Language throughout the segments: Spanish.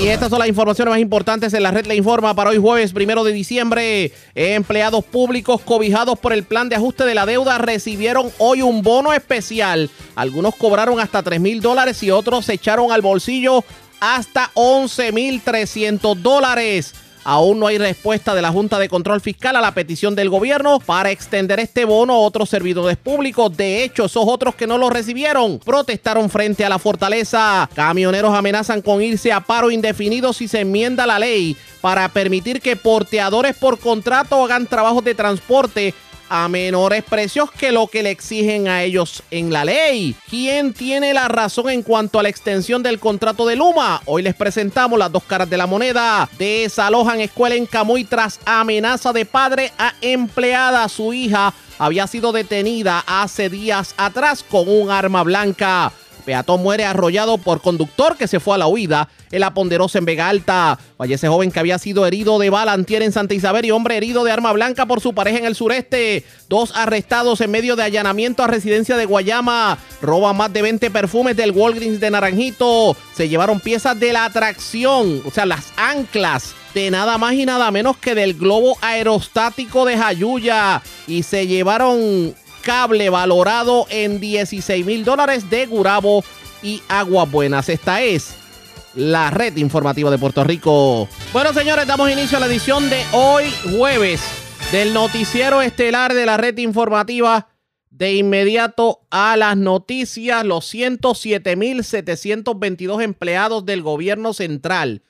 Y estas son las informaciones más importantes en la red le informa para hoy jueves primero de diciembre. Empleados públicos cobijados por el plan de ajuste de la deuda recibieron hoy un bono especial. Algunos cobraron hasta 3 mil dólares y otros se echaron al bolsillo hasta 11 mil 300 dólares. Aún no hay respuesta de la Junta de Control Fiscal a la petición del gobierno para extender este bono a otros servidores públicos. De hecho, esos otros que no lo recibieron protestaron frente a la fortaleza. Camioneros amenazan con irse a paro indefinido si se enmienda la ley para permitir que porteadores por contrato hagan trabajos de transporte a menores precios que lo que le exigen a ellos en la ley. ¿Quién tiene la razón en cuanto a la extensión del contrato de Luma? Hoy les presentamos las dos caras de la moneda. Desalojan escuela en Camuy tras amenaza de padre a empleada. Su hija había sido detenida hace días atrás con un arma blanca. Peatón muere arrollado por conductor que se fue a la huida en la Ponderosa en Vega Alta. Fallece joven que había sido herido de bala en Santa Isabel y hombre herido de arma blanca por su pareja en el sureste. Dos arrestados en medio de allanamiento a residencia de Guayama. Roban más de 20 perfumes del Walgreens de Naranjito. Se llevaron piezas de la atracción, o sea, las anclas de nada más y nada menos que del globo aerostático de Jayuya. Y se llevaron cable valorado en 16 mil dólares de Gurabo y Aguas Buenas. Esta es la red informativa de Puerto Rico. Bueno, señores, damos inicio a la edición de hoy, jueves, del noticiero estelar de la red informativa. De inmediato a las noticias, los 107.722 empleados del gobierno central,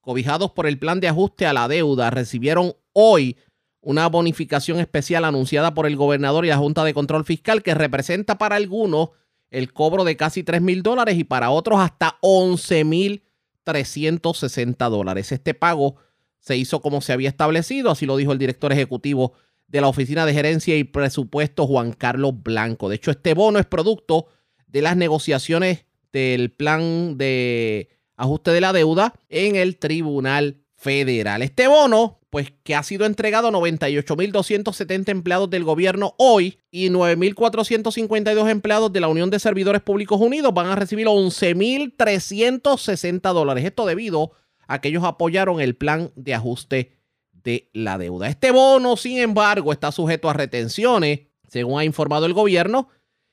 cobijados por el plan de ajuste a la deuda, recibieron hoy una bonificación especial anunciada por el gobernador y la Junta de Control Fiscal que representa para algunos el cobro de casi 3 mil dólares y para otros hasta 11 mil 360 dólares. Este pago se hizo como se había establecido, así lo dijo el director ejecutivo de la Oficina de Gerencia y Presupuesto, Juan Carlos Blanco. De hecho, este bono es producto de las negociaciones del plan de ajuste de la deuda en el Tribunal Federal. Este bono pues que ha sido entregado a 98.270 empleados del gobierno hoy y 9.452 empleados de la Unión de Servidores Públicos Unidos van a recibir 11.360 dólares. Esto debido a que ellos apoyaron el plan de ajuste de la deuda. Este bono, sin embargo, está sujeto a retenciones, según ha informado el gobierno,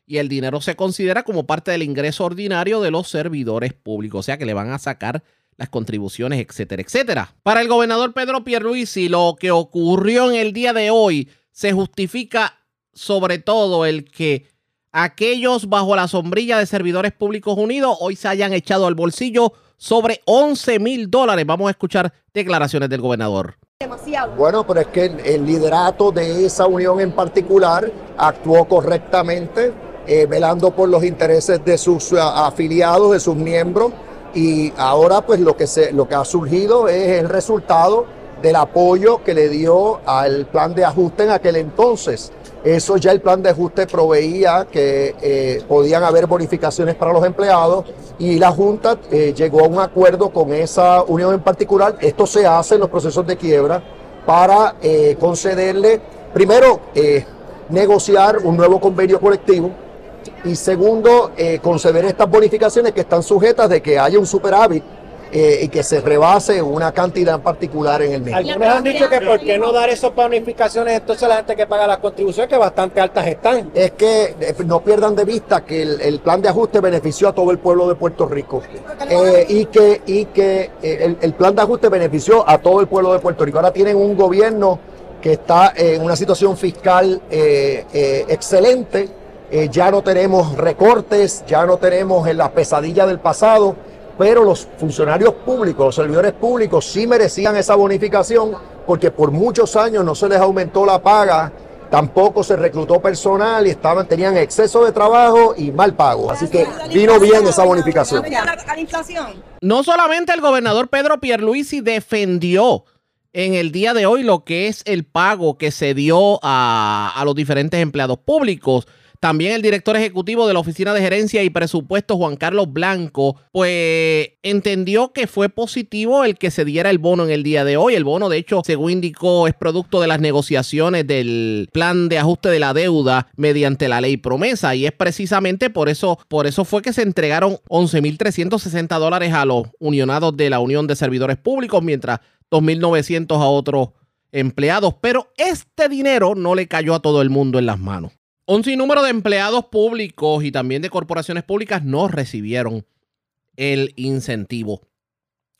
y el dinero se considera como parte del ingreso ordinario de los servidores públicos, o sea que le van a sacar las contribuciones, etcétera, etcétera. Para el gobernador Pedro Pierluisi, lo que ocurrió en el día de hoy se justifica sobre todo el que aquellos bajo la sombrilla de Servidores Públicos Unidos hoy se hayan echado al bolsillo sobre 11 mil dólares. Vamos a escuchar declaraciones del gobernador. Bueno, pero es que el liderato de esa unión en particular actuó correctamente, eh, velando por los intereses de sus uh, afiliados, de sus miembros y ahora pues lo que, se, lo que ha surgido es el resultado del apoyo que le dio al plan de ajuste en aquel entonces. Eso ya el plan de ajuste proveía que eh, podían haber bonificaciones para los empleados y la Junta eh, llegó a un acuerdo con esa unión en particular. Esto se hace en los procesos de quiebra para eh, concederle, primero, negociar un nuevo convenio colectivo y segundo, eh, conceder estas bonificaciones que están sujetas de que haya un superávit eh, y que se rebase una cantidad en particular en el mes. Algunos han dicho que por qué no dar esas bonificaciones entonces a la gente que paga las contribuciones que bastante altas están. Es que eh, no pierdan de vista que el, plan de ajuste benefició a todo el pueblo de Puerto Rico eh, y que, y que el, el plan de ajuste benefició a todo el pueblo de Puerto Rico. Ahora tienen un gobierno que está en una situación fiscal excelente eh, ya no tenemos recortes, ya no tenemos en la pesadilla del pasado, pero los funcionarios públicos, los servidores públicos sí merecían esa bonificación porque por muchos años no se les aumentó la paga tampoco se reclutó personal y estaban, tenían exceso de trabajo y mal pago. Así que vino bien esa bonificación. No solamente el gobernador Pedro Pierluisi defendió en el día de hoy lo que es el pago que se dio a, a los diferentes empleados públicos, también el director ejecutivo de la Oficina de Gerencia y Presupuestos, Juan Carlos Blanco, pues entendió que fue positivo el que se diera el bono en el día de hoy. El bono, de hecho, según indicó, es producto de las negociaciones del plan de ajuste de la deuda mediante la ley promesa. Y es precisamente por eso, por eso fue que se entregaron 11.360 dólares a los unionados de la Unión de Servidores Públicos, mientras 2.900 a otros empleados. Pero este dinero no le cayó a todo el mundo en las manos. Un sinnúmero de empleados públicos y también de corporaciones públicas no recibieron el incentivo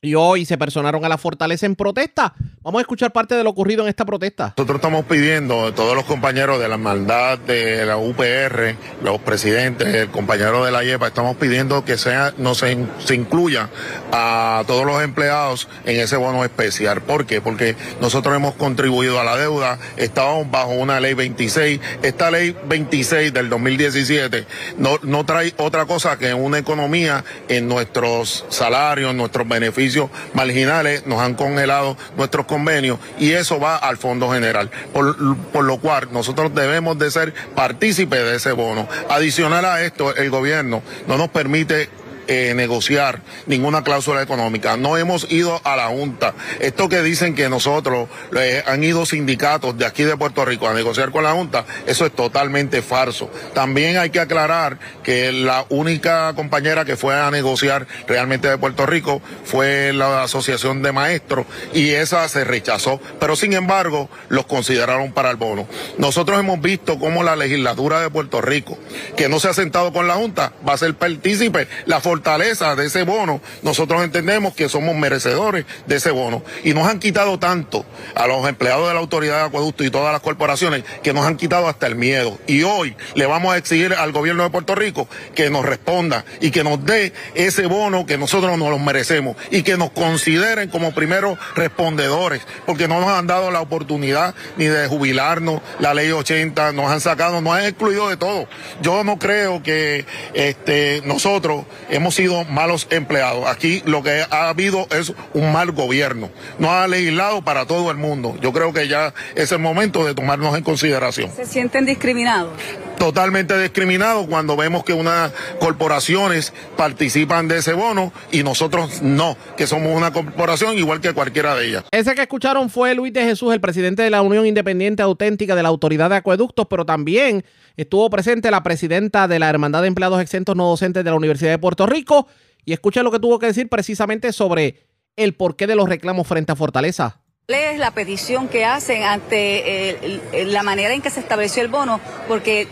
y hoy se personaron a la fortaleza en protesta. Vamos a escuchar parte de lo ocurrido en esta protesta. Nosotros estamos pidiendo a todos los compañeros de la maldad de la UPR, los presidentes, el compañero de la IEPA, estamos pidiendo que sea, no se, incluya a todos los empleados en ese bono especial. ¿Por qué? Porque nosotros hemos contribuido a la deuda, estábamos bajo una ley 26. Esta ley 26 del 2017 no, no trae otra cosa que una economía en nuestros salarios, nuestros beneficios marginales, nos han congelado nuestros convenios y eso va al Fondo General. Por, por lo cual nosotros debemos de ser partícipes de ese bono. Adicional a esto, el gobierno no nos permite eh, negociar ninguna cláusula económica. No hemos ido a la Junta. Esto que dicen que nosotros eh, han ido sindicatos de aquí de Puerto Rico a negociar con la Junta, eso es totalmente falso. También hay que aclarar que la única compañera que fue a negociar realmente de Puerto Rico fue la Asociación de Maestros y esa se rechazó. Pero sin embargo, los consideraron para el bono. Nosotros hemos visto cómo la legislatura de Puerto Rico, que no se ha sentado con la Junta, va a ser partícipe. La fortaleza de ese bono, nosotros entendemos que somos merecedores de ese bono. Y nos han quitado tanto a los empleados de la Autoridad de Acueducto y todas las corporaciones que nos han quitado hasta el miedo. Y hoy le vamos a exigir al gobierno de Puerto Rico que nos responda y que nos dé ese bono que nosotros nos lo merecemos y que nos consideren como primeros respondedores, porque no nos han dado la oportunidad ni de jubilarnos, la ley 80 nos han sacado, nos han excluido de todo. Yo no creo que este, nosotros hemos sido malos empleados. Aquí lo que ha habido es un mal gobierno. No ha legislado para todo el mundo. Yo creo que ya es el momento de tomarnos en consideración. ¿Se sienten discriminados? Totalmente discriminados cuando vemos que unas corporaciones participan de ese bono y nosotros no, que somos una corporación igual que cualquiera de ellas. Ese que escucharon fue Luis de Jesús, el presidente de la Unión Independiente Auténtica de la Autoridad de Acueductos, pero también estuvo presente la presidenta de la Hermandad de Empleados Exentos No Docentes de la Universidad de Puerto Rico y escucha lo que tuvo que decir precisamente sobre el porqué de los reclamos frente a Fortaleza. ¿Cuál es la petición que hacen ante eh, la manera en que se estableció el bono? Porque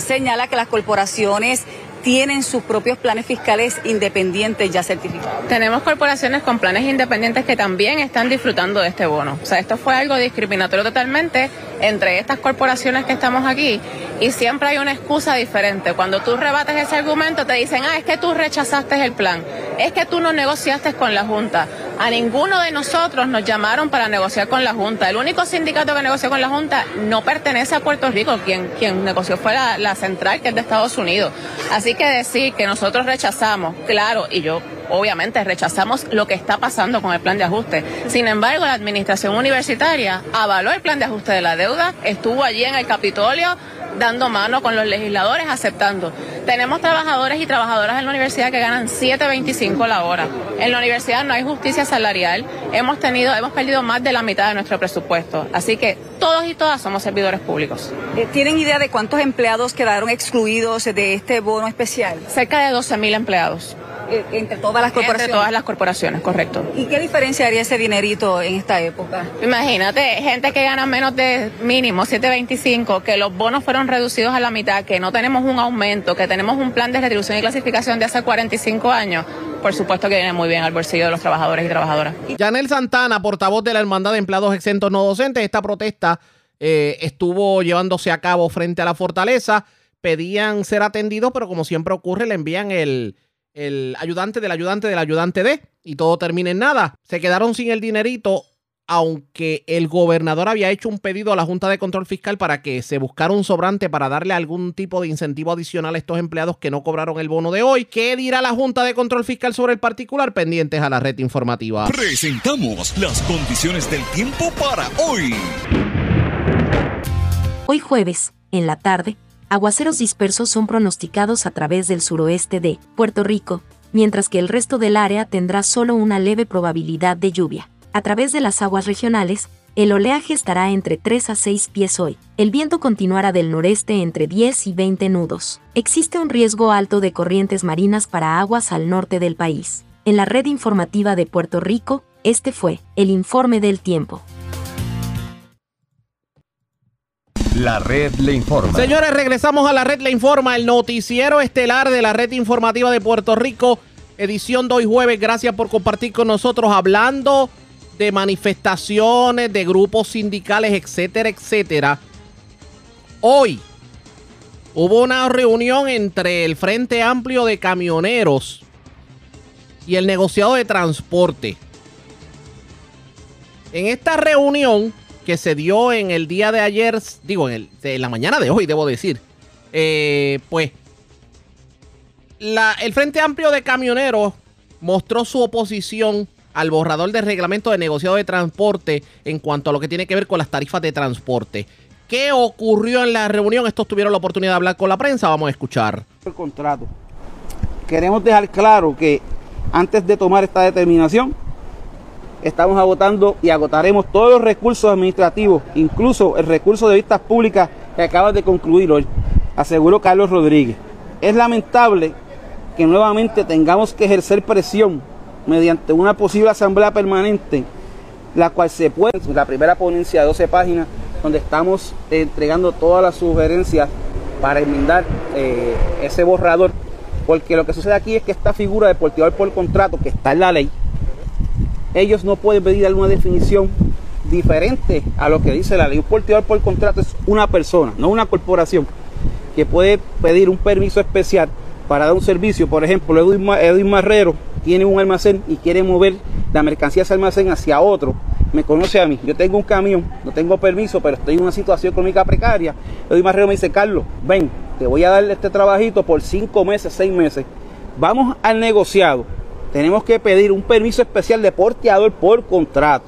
señala que las corporaciones tienen sus propios planes fiscales independientes ya certificados. Tenemos corporaciones con planes independientes que también están disfrutando de este bono. O sea, esto fue algo discriminatorio totalmente entre estas corporaciones que estamos aquí y siempre hay una excusa diferente. Cuando tú rebates ese argumento te dicen, ah, es que tú rechazaste el plan, es que tú no negociaste con la Junta. A ninguno de nosotros nos llamaron para negociar con la Junta. El único sindicato que negoció con la Junta no pertenece a Puerto Rico, quien, quien negoció fue la, la central, que es de Estados Unidos. Así que decir que nosotros rechazamos, claro, y yo obviamente rechazamos lo que está pasando con el plan de ajuste. Sin embargo, la administración universitaria avaló el plan de ajuste de la deuda, estuvo allí en el Capitolio dando mano con los legisladores, aceptando. Tenemos trabajadores y trabajadoras en la universidad que ganan 7.25 la hora. En la universidad no hay justicia salarial. Hemos tenido, hemos perdido más de la mitad de nuestro presupuesto. Así que todos y todas somos servidores públicos. Eh, ¿Tienen idea de cuántos empleados quedaron excluidos de este bono especial? Cerca de 12.000 empleados. Eh, entre todas las corporaciones. Entre todas las corporaciones, correcto. ¿Y qué diferencia haría ese dinerito en esta época? Imagínate, gente que gana menos de mínimo 7.25, que los bonos fueron reducidos a la mitad, que no tenemos un aumento, que tenemos un plan de retribución y clasificación de hace 45 años. Por supuesto que viene muy bien al bolsillo de los trabajadores y trabajadoras. Yanel Santana, portavoz de la Hermandad de Empleados Exentos No Docentes, esta protesta eh, estuvo llevándose a cabo frente a la fortaleza. Pedían ser atendidos, pero como siempre ocurre, le envían el, el ayudante del ayudante del ayudante de y todo termina en nada. Se quedaron sin el dinerito aunque el gobernador había hecho un pedido a la Junta de Control Fiscal para que se buscara un sobrante para darle algún tipo de incentivo adicional a estos empleados que no cobraron el bono de hoy. ¿Qué dirá la Junta de Control Fiscal sobre el particular? Pendientes a la red informativa. Presentamos las condiciones del tiempo para hoy. Hoy jueves, en la tarde, aguaceros dispersos son pronosticados a través del suroeste de Puerto Rico, mientras que el resto del área tendrá solo una leve probabilidad de lluvia. A través de las aguas regionales, el oleaje estará entre 3 a 6 pies hoy. El viento continuará del noreste entre 10 y 20 nudos. Existe un riesgo alto de corrientes marinas para aguas al norte del país. En la red informativa de Puerto Rico, este fue el informe del tiempo. La red le informa. Señores, regresamos a la red le informa, el noticiero estelar de la red informativa de Puerto Rico, edición de hoy jueves. Gracias por compartir con nosotros hablando de manifestaciones, de grupos sindicales, etcétera, etcétera. Hoy hubo una reunión entre el Frente Amplio de Camioneros y el negociado de transporte. En esta reunión que se dio en el día de ayer, digo, en, la mañana de hoy, debo decir, eh, pues el Frente Amplio de Camioneros mostró su oposición al borrador de reglamento de negociado de transporte en cuanto a lo que tiene que ver con las tarifas de transporte. ¿Qué ocurrió en la reunión? Estos tuvieron la oportunidad de hablar con la prensa. Vamos a escuchar. El contrato. Queremos dejar claro que antes de tomar esta determinación, estamos agotando y agotaremos todos los recursos administrativos, incluso el recurso de vistas públicas que acaba de concluir hoy, aseguró Carlos Rodríguez. Es lamentable que nuevamente tengamos que ejercer presión mediante una posible asamblea permanente, la cual se puede, la primera ponencia de 12 páginas, donde estamos entregando todas las sugerencias para enmendar eh, ese borrador, porque lo que sucede aquí es que esta figura de porteador por contrato que está en la ley, ellos no pueden pedir alguna definición diferente a lo que dice la ley. Un porteador por contrato es una persona, no una corporación, que puede pedir un permiso especial para dar un servicio. Por ejemplo, Edwin Marrero tiene un almacén y quiere mover la mercancía de ese almacén hacia otro, me conoce a mí. Yo tengo un camión, no tengo permiso, pero estoy en una situación económica precaria. Edwin Marrero me dice, Carlos, ven, te voy a dar este trabajito por cinco meses, seis meses. Vamos al negociado. Tenemos que pedir un permiso especial de porteador por contrato.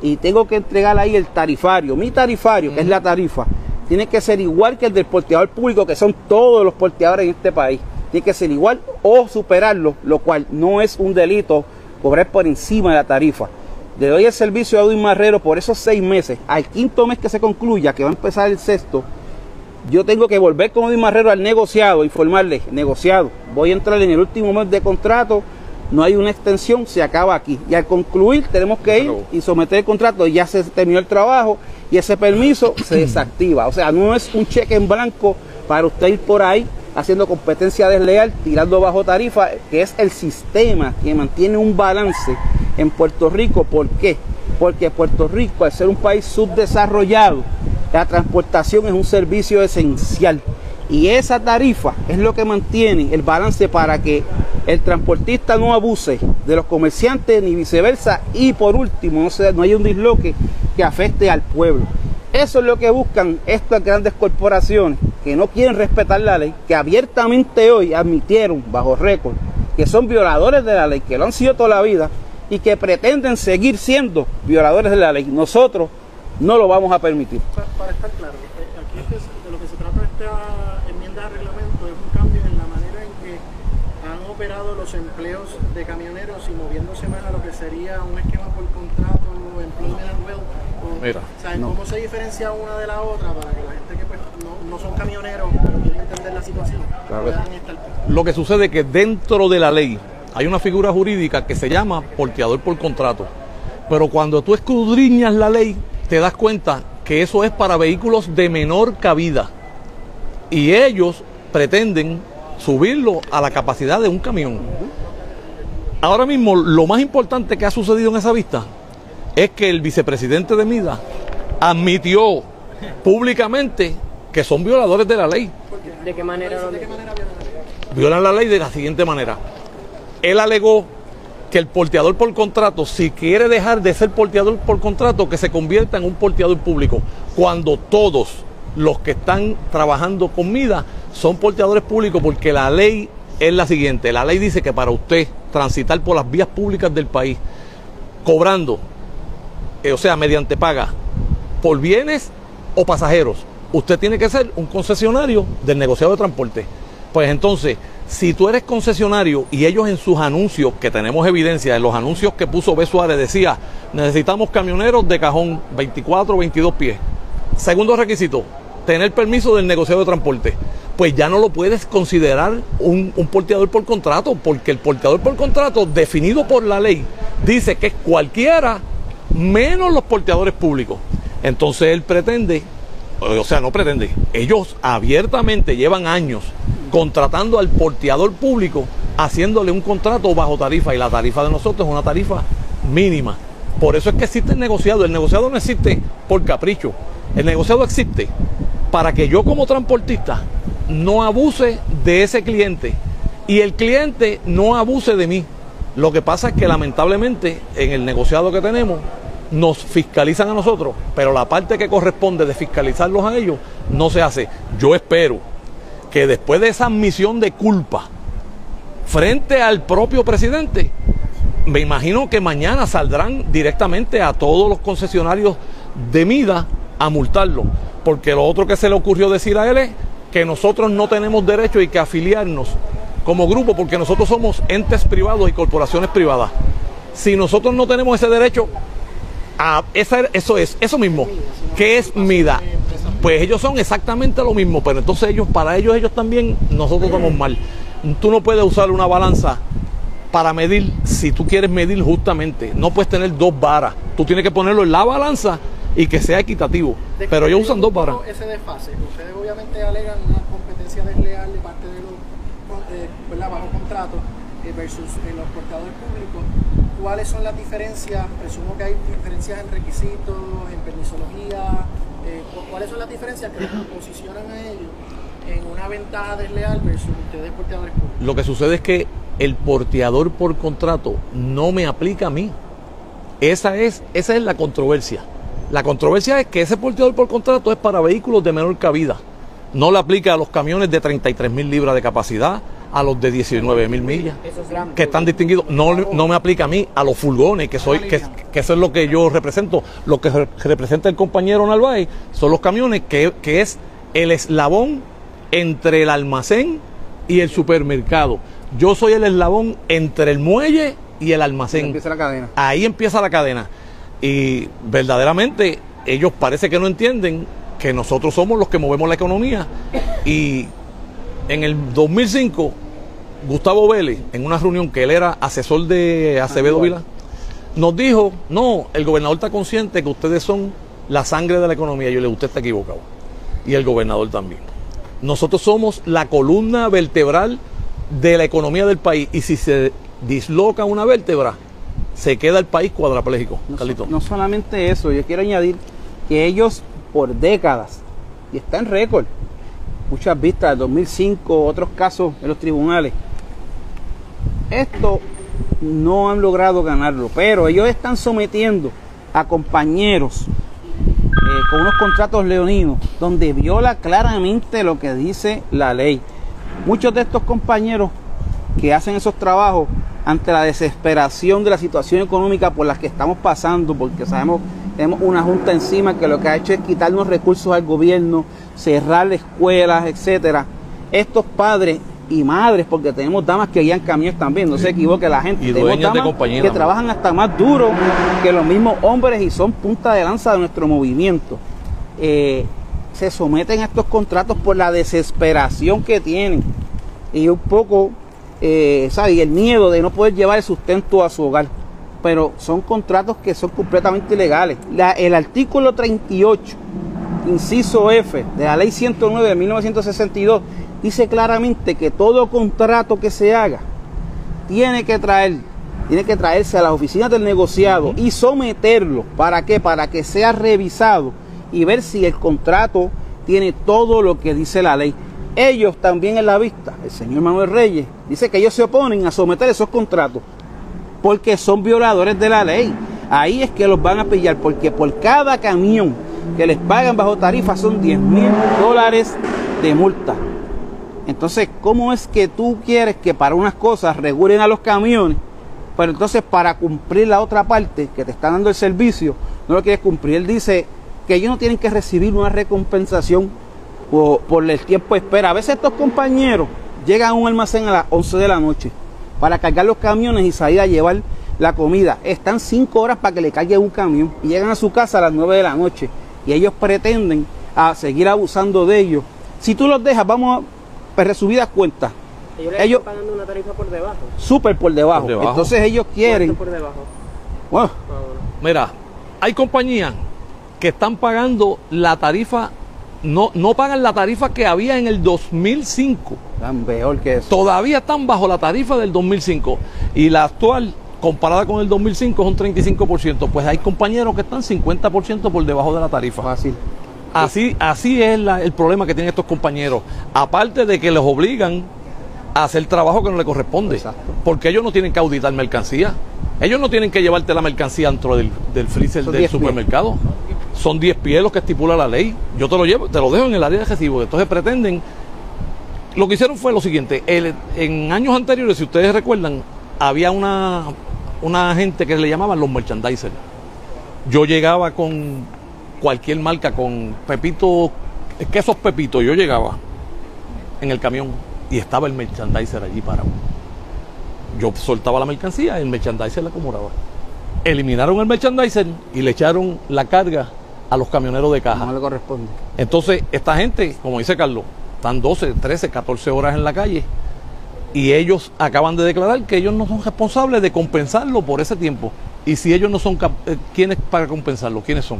Y tengo que entregar ahí el tarifario. Mi tarifario, que es la tarifa, tiene que ser igual que el del porteador público, que son todos los porteadores en este país tiene que ser igual o superarlo, lo cual no es un delito cobrar por encima de la tarifa. Le doy el servicio a Edwin Marrero por esos seis meses. Al quinto mes que se concluya, que va a empezar el sexto, yo tengo que volver con Edwin Marrero al negociado, informarle, negociado, voy a entrar en el último mes de contrato, no hay una extensión, se acaba aquí. Y al concluir tenemos que ir y someter el contrato, ya se terminó el trabajo y ese permiso se desactiva. O sea, no es un cheque en blanco para usted ir por ahí haciendo competencia desleal, tirando bajo tarifa, que es el sistema que mantiene un balance en Puerto Rico. ¿Por qué? Porque Puerto Rico, al ser un país subdesarrollado, la transportación es un servicio esencial. Y esa tarifa es lo que mantiene el balance para que el transportista no abuse de los comerciantes ni viceversa. Y por último, no, sea, no hay un disloque que afecte al pueblo. Eso es lo que buscan estas grandes corporaciones que no quieren respetar la ley, que abiertamente hoy admitieron bajo récord que son violadores de la ley, que lo han sido toda la vida y que pretenden seguir siendo violadores de la ley. Nosotros no lo vamos a permitir. Para, estar claro, eh, aquí es de lo que se trata esta enmienda de reglamento es un cambio en la manera en que han operado los empleos de camioneros y moviéndose más a lo que sería un esquema por contrato, employment Mira, ¿Cómo se diferencia una de la otra para que la gente que pues, no, son camioneros, pero quieren entender la situación. Lo que sucede es que dentro de la ley hay una figura jurídica que se llama porteador por contrato. Pero cuando tú escudriñas la ley, te das cuenta que eso es para vehículos de menor cabida. Y ellos pretenden subirlo a la capacidad de un camión. Ahora mismo, lo más importante que ha sucedido en esa vista es que el vicepresidente de MIDA admitió públicamente que son violadores de la ley. ¿De qué manera, violan la ley? de la siguiente manera. Él alegó que el porteador por contrato, si quiere dejar de ser porteador por contrato, que se convierta en un porteador público, cuando todos los que están trabajando con MIDA son porteadores públicos, porque la ley es la siguiente, la ley dice que para usted transitar por las vías públicas del país, cobrando, eh, o sea, mediante paga, por bienes o pasajeros, usted tiene que ser un concesionario del negociado de transporte. Pues entonces, si tú eres concesionario y ellos en sus anuncios, que tenemos evidencia, en los anuncios que puso B. Suárez decía, necesitamos camioneros de cajón 24 o 22 pies. Segundo requisito, tener permiso del negociado de transporte. Pues ya no lo puedes considerar un, un porteador por contrato, porque el porteador por contrato, definido por la ley, dice que es cualquiera menos los porteadores públicos. Entonces él pretende, o sea, no pretende, ellos abiertamente llevan años contratando al porteador público, haciéndole un contrato bajo tarifa y la tarifa de nosotros es una tarifa mínima. Por eso es que existe el negociado. El negociado no existe por capricho. El negociado existe para que yo como transportista no abuse de ese cliente y el cliente no abuse de mí. Lo que pasa es que lamentablemente en el negociado que tenemos nos fiscalizan a nosotros, pero la parte que corresponde de fiscalizarlos a ellos no se hace. Yo espero que después de esa admisión de culpa frente al propio presidente, me imagino que mañana saldrán directamente a todos los concesionarios de Mida a multarlo, porque lo otro que se le ocurrió decir a él es que nosotros no tenemos derecho y que afiliarnos como grupo, porque nosotros somos entes privados y corporaciones privadas. Si nosotros no tenemos ese derecho, a esa, eso es, eso mismo, que es MIDA. Pues ellos son exactamente lo mismo, pero entonces ellos, para ellos, ellos también, nosotros estamos mal. Tú no puedes usar una balanza para medir, si tú quieres medir justamente, no puedes tener dos varas. Tú tienes que ponerlo en la balanza y que sea equitativo. Pero ellos usan dos varas. Ese desfase, ustedes obviamente alegan una competencia desleal de parte de los, eh, bajo contrato eh, versus eh, los portadores públicos. ¿Cuáles son las diferencias? Presumo que hay diferencias en requisitos, en permisología, eh, ¿Cuáles son las diferencias que los posicionan a ellos en una ventaja desleal versus ustedes porteadores públicos? Lo que sucede es que el porteador por contrato no me aplica a mí. Esa es, esa es la controversia. La controversia es que ese porteador por contrato es para vehículos de menor cabida. No le aplica a los camiones de 33 mil libras de capacidad, a los de 19 mil millas, que están distinguidos. No, no me aplica a mí, a los furgones, que soy, que, eso es lo que yo represento. Lo que representa el compañero Narváez son los camiones, que, que es el eslabón entre el almacén y el supermercado. Yo soy el eslabón entre el muelle y el almacén. Ahí empieza la cadena. Ahí empieza la cadena. Y verdaderamente ellos parece que no entienden que nosotros somos los que movemos la economía. Y en el 2005 Gustavo Vélez, en una reunión que él era asesor de Acevedo Vila, nos dijo, no, el gobernador está consciente que ustedes son la sangre de la economía. Yo le usted está equivocado. Y el gobernador también. Nosotros somos la columna vertebral de la economía del país. Y si se disloca una vértebra, se queda el país cuadraplégico. No, no solamente eso, yo quiero añadir que ellos por décadas, y está en récord, muchas vistas, 2005, otros casos en los tribunales, esto no han logrado ganarlo, pero ellos están sometiendo a compañeros eh, con unos contratos leoninos donde viola claramente lo que dice la ley. Muchos de estos compañeros que hacen esos trabajos ante la desesperación de la situación económica por la que estamos pasando, porque sabemos tenemos una junta encima que lo que ha hecho es quitarnos recursos al gobierno, cerrar escuelas, etcétera. Estos padres y madres, porque tenemos damas que guían camiones también, no se equivoque la gente. Y tenemos damas que trabajan hasta más duro que los mismos hombres y son punta de lanza de nuestro movimiento. Eh, se someten a estos contratos por la desesperación que tienen y un poco, eh, ¿sabes? Y el miedo de no poder llevar el sustento a su hogar. Pero son contratos que son completamente ilegales. el artículo 38, inciso F de la ley 109 de 1962 dice claramente que todo contrato que se haga tiene que traer, tiene que traerse a las oficinas del negociado y someterlo. ¿Para qué? Para que sea revisado y ver si el contrato tiene todo lo que dice la ley. Ellos también en la vista, el señor Manuel Reyes, dice que ellos se oponen a someter esos contratos. porque son violadores de la ley. Ahí es que los van a pillar, porque por cada camión que les pagan bajo tarifa son 10 mil dólares de multa. Entonces, ¿cómo es que tú quieres que para unas cosas regulen a los camiones, pero entonces para cumplir la otra parte que te está dando el servicio, no lo quieres cumplir? Él dice que ellos no tienen que recibir una recompensación por, por el tiempo de espera. A veces estos compañeros llegan a un almacén a las 11 de la noche para cargar los camiones y salir a llevar la comida. Están 5 horas para que le caiga un camión y llegan a su casa a las 9 de la noche y ellos pretenden a seguir abusando de ellos. Si tú los dejas, vamos a pues, resumidas cuentas. Ellos, le Ellos- están pagando una tarifa por debajo. Súper por debajo. Por debajo. Entonces ellos quieren. ¿Cuánto por debajo? Bueno, Mira, hay compañías que están pagando la tarifa, no, no pagan la tarifa que había en el 2005. Están peor que eso. Todavía están bajo la tarifa del 2005. Y la actual, comparada con el 2005, es un 35%. Pues hay compañeros que están 50% por debajo de la tarifa. Fácil. Así, así es la- el problema que tienen estos compañeros. Aparte de que les obligan a hacer trabajo que no le corresponde. Porque ellos no tienen que auditar mercancía. Ellos no tienen que llevarte la mercancía dentro del, del freezer Son del 10 pies. supermercado. Son 10 pies los que estipula la ley. Yo te lo llevo, te lo dejo en el área de recibo. Entonces pretenden. Lo que hicieron fue lo siguiente. el- en años anteriores, si ustedes recuerdan, había una, una gente que le llamaban los merchandisers. Yo llegaba con cualquier marca, con Pepito, quesos Pepito, yo llegaba en el camión y estaba el merchandiser allí parado. Yo soltaba la mercancía y el merchandiser la acomodaba. Eliminaron el merchandiser y le echaron la carga a los camioneros de caja. No le corresponde. Entonces, esta gente, como dice Carlos, están 12, 13, 14 horas en la calle y ellos acaban de declarar que ellos no son responsables de compensarlo por ese tiempo. Y si ellos no son eh, ¿quiénes para compensarlo? ¿Quiénes son?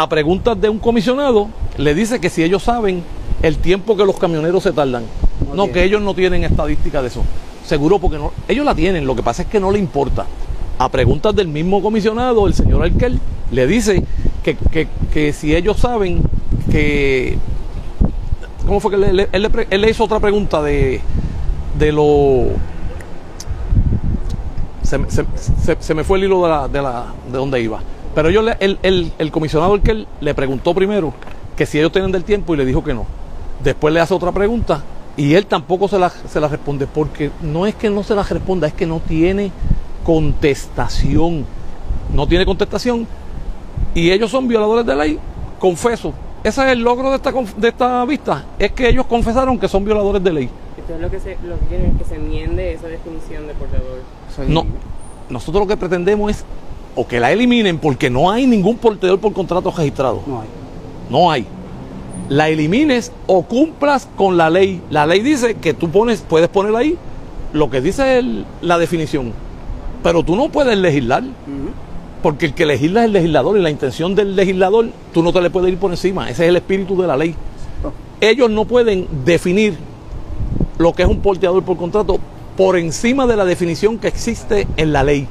A preguntas de un comisionado, le dice que si ellos saben el tiempo que los camioneros se tardan. No, que ellos no tienen estadística de eso. Seguro porque no, ellos la tienen, lo que pasa es que no le importa. A preguntas del mismo comisionado, el señor Alquel le dice que, que- que si ellos saben que... ¿Cómo fue que le- le- él, le, pre- él le hizo otra pregunta de, de lo... Se, me- se- se- se me fue el hilo de, la, de, la, de donde iba. Pero yo le- el, el, el comisionado Alquel le preguntó primero que si ellos tienen del tiempo y le dijo que no. Después le hace otra pregunta y él tampoco se la, se la responde porque no es que no se la responda, es que no tiene contestación. No tiene contestación y ellos son violadores de ley, confeso. Ese es el logro de esta, conf- de esta vista, es que ellos confesaron que son violadores de ley. Entonces lo que, se, lo que quieren es que se enmiende esa definición de portador. No, nosotros lo que pretendemos es o que la eliminen porque no hay ningún portador por contrato registrado. No hay. No hay. La elimines o cumplas con la ley. La ley dice que tú pones, puedes poner ahí lo que dice el- la definición, pero tú no puedes legislar. Porque el que legisla es el legislador y la intención del legislador, tú no te le puedes ir por encima. Ese es el espíritu de la ley. Ellos no pueden definir lo que es un porteador por contrato por encima de la definición que existe en la ley.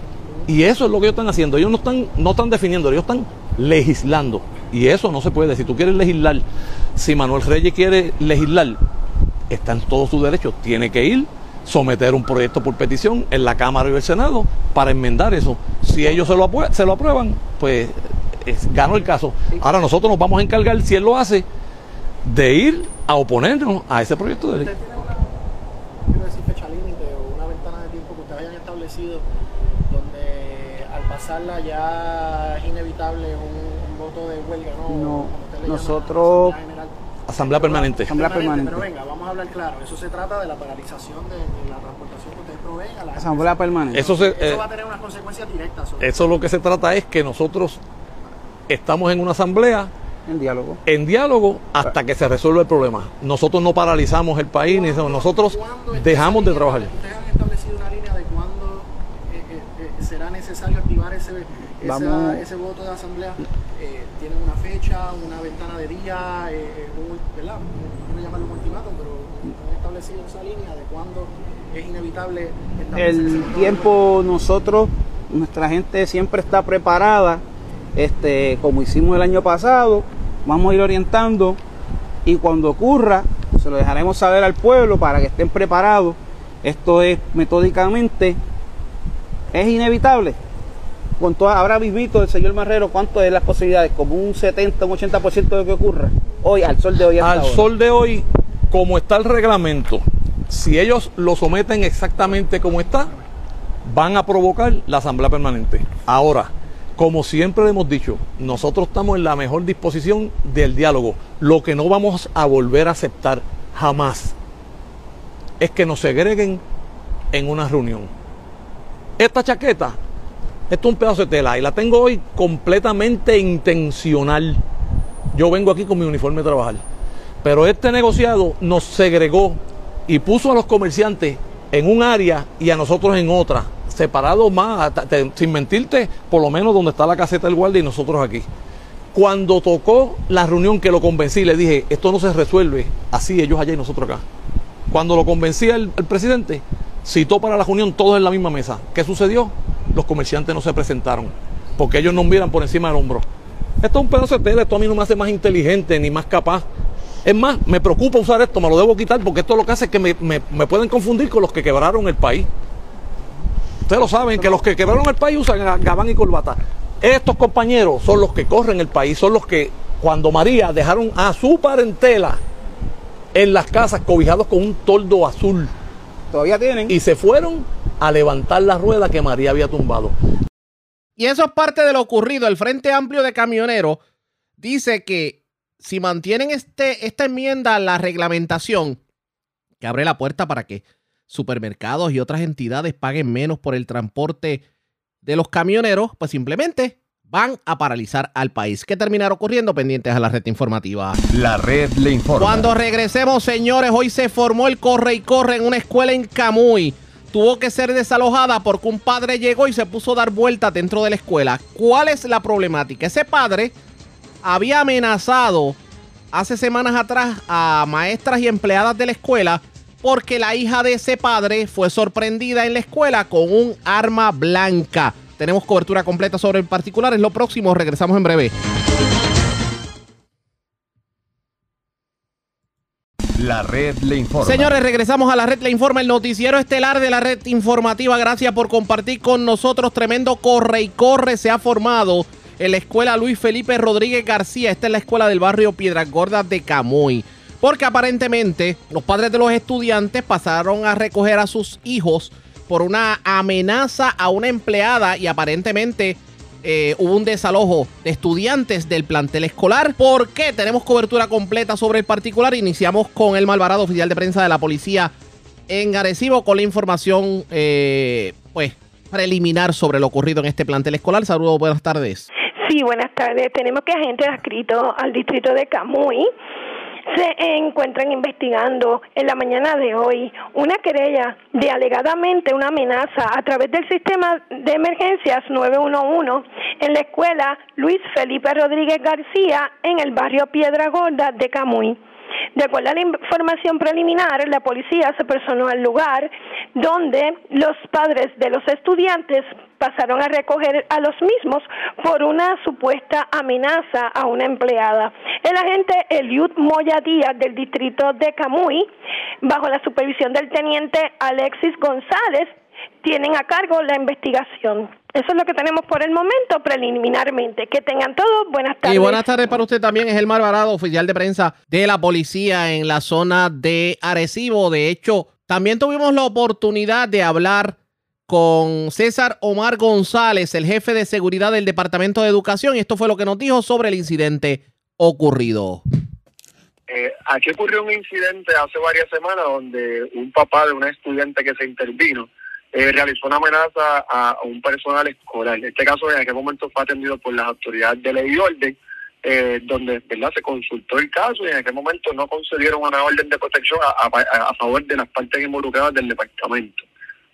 Y eso es lo que ellos están haciendo. Ellos no están, no están definiendo, ellos están legislando. Y eso no se puede. Si tú quieres legislar, si Manuel Reyes quiere legislar, está en todo su derecho. Tiene que ir, someter un proyecto por petición en la Cámara y el Senado para enmendar eso. Si ellos se lo, se lo aprueban, pues es- ganó el caso. Ahora nosotros nos vamos a encargar, si él lo hace, de ir a oponernos a ese proyecto de ley. límite o una ventana de tiempo que ustedes hayan establecido pasarla ya es inevitable un, un voto de huelga, ¿no? No, Como usted le llama, nosotros- Asamblea permanente. Asamblea permanente. Pero venga, vamos a hablar claro. Eso se trata de la paralización de, de la transportación que ustedes proveen a la Asamblea permanente. Eso se- Eso eh, va a tener unas consecuencias directas. sobre- Eso lo que se trata es que nosotros estamos en una asamblea En diálogo. en diálogo hasta que se resuelva el problema. Nosotros no paralizamos el país, ni nosotros ¿Cuándo es dejamos de trabajar. Ustedes han establecido una línea de cuándo eh, eh, eh, será necesario activar ese, Vamos. ese voto de asamblea. Eh, ¿Tienen una fecha, una ventana de día, eh, eh, un, ¿verdad? No quiero llamarlo un ultimátum, pero han establecido esa línea de cuándo es inevitable El tiempo nosotros, nuestra gente siempre está preparada, este, como hicimos el año pasado, vamos a ir orientando y cuando ocurra se lo dejaremos saber al pueblo para que estén preparados. Esto es metódicamente es inevitable. Con toda, ahora visto el señor Marrero, ¿cuánto es las posibilidades? Como un 70, un 80% de lo que ocurra. Hoy, al sol de hoy. Al ahora. sol de hoy, como está el reglamento, si ellos lo someten exactamente como está, van a provocar la asamblea permanente. Ahora, como siempre hemos dicho, nosotros estamos en la mejor disposición del diálogo. Lo que no vamos a volver a aceptar jamás es que nos segreguen en una reunión. Esta chaqueta, esto es un pedazo de tela y la tengo hoy completamente intencional. Yo vengo aquí con mi uniforme de trabajar. Pero este negociado nos segregó y puso a los comerciantes en un área y a nosotros en otra, separados más, hasta- sin mentirte, por lo menos donde está la caseta del guardia y nosotros aquí. Cuando tocó la reunión que lo convencí, le dije, esto no se resuelve así, ellos allá y nosotros acá. Cuando lo convencí al presidente, citó para la reunión todos en la misma mesa. ¿Qué sucedió? Los comerciantes no se presentaron, porque ellos no miran por encima del hombro. Esto es un pedazo de tela, esto a mí no me hace más inteligente ni más capaz. Es más, me preocupa usar esto, me lo debo quitar, porque esto lo que hace es que me, me- me pueden confundir con los que quebraron el país. Ustedes lo saben, que los que quebraron el país usan ga- gabán y corbata. Estos compañeros son los que corren el país, son los que cuando María dejaron a su parentela en las casas cobijados con un toldo azul. Todavía tienen. Y se fueron a levantar la rueda que María había tumbado. Y eso es parte de lo ocurrido. El Frente Amplio de Camioneros dice que si mantienen este, esta enmienda a la reglamentación, que abre la puerta para que supermercados y otras entidades paguen menos por el transporte de los camioneros, pues simplemente van a paralizar al país. ¿Qué terminará ocurriendo? Pendientes a la red informativa. La red le informa. Cuando regresemos, señores, hoy se formó el corre y corre en una escuela en Camuy. Tuvo que ser desalojada porque un padre llegó y se puso a dar vueltas dentro de la escuela. ¿Cuál es la problemática? Ese padre había amenazado hace semanas atrás a maestras y empleadas de la escuela porque la hija de ese padre fue sorprendida en la escuela con un arma blanca. Tenemos cobertura completa sobre el particular. Es lo próximo. Regresamos en breve. La red le informa. Señores, regresamos a la red Le Informa, el noticiero estelar de la red informativa. Gracias por compartir con nosotros. Tremendo corre y corre se ha formado en la escuela Luis Felipe Rodríguez García. Esta es la escuela del barrio Piedras Gordas de Camuy. Porque aparentemente los padres de los estudiantes pasaron a recoger a sus hijos por una amenaza a una empleada y aparentemente eh, hubo un desalojo de estudiantes del plantel escolar. ¿Por qué? Tenemos cobertura completa sobre el particular. Iniciamos con el Malvarado, oficial de prensa de la policía en Arecibo, con la información eh, pues preliminar sobre lo ocurrido en este plantel escolar. Saludos, buenas tardes. Sí, buenas tardes. Tenemos que agentes adscritos al distrito de Camuy se encuentran investigando en la mañana de hoy una querella de alegadamente una amenaza a través del sistema de emergencias 911 en la escuela Luis Felipe Rodríguez García en el barrio Piedra Gorda de Camuy. De acuerdo a la información preliminar, la policía se personó al lugar donde los padres de los estudiantes pasaron a recoger a los mismos por una supuesta amenaza a una empleada. El agente Eliud Moya Díaz del distrito de Camuy, bajo la supervisión del teniente Alexis González, tienen a cargo la investigación. Eso es lo que tenemos por el momento preliminarmente. Que tengan todos buenas tardes. Y buenas tardes para usted también. Es el Malvarado, oficial de prensa de la policía en la zona de Arecibo. De hecho, también tuvimos la oportunidad de hablar con César Omar González, el jefe de seguridad del Departamento de Educación. Y esto fue lo que nos dijo sobre el incidente ocurrido. Eh, aquí ocurrió un incidente hace varias semanas donde un papá de una estudiante que se intervino eh, realizó una amenaza a, un personal escolar. En este caso, en aquel momento fue atendido por las autoridades de ley y orden, eh, donde ¿verdad? se consultó el caso y en aquel momento no concedieron una orden de protección a favor de las partes involucradas del departamento.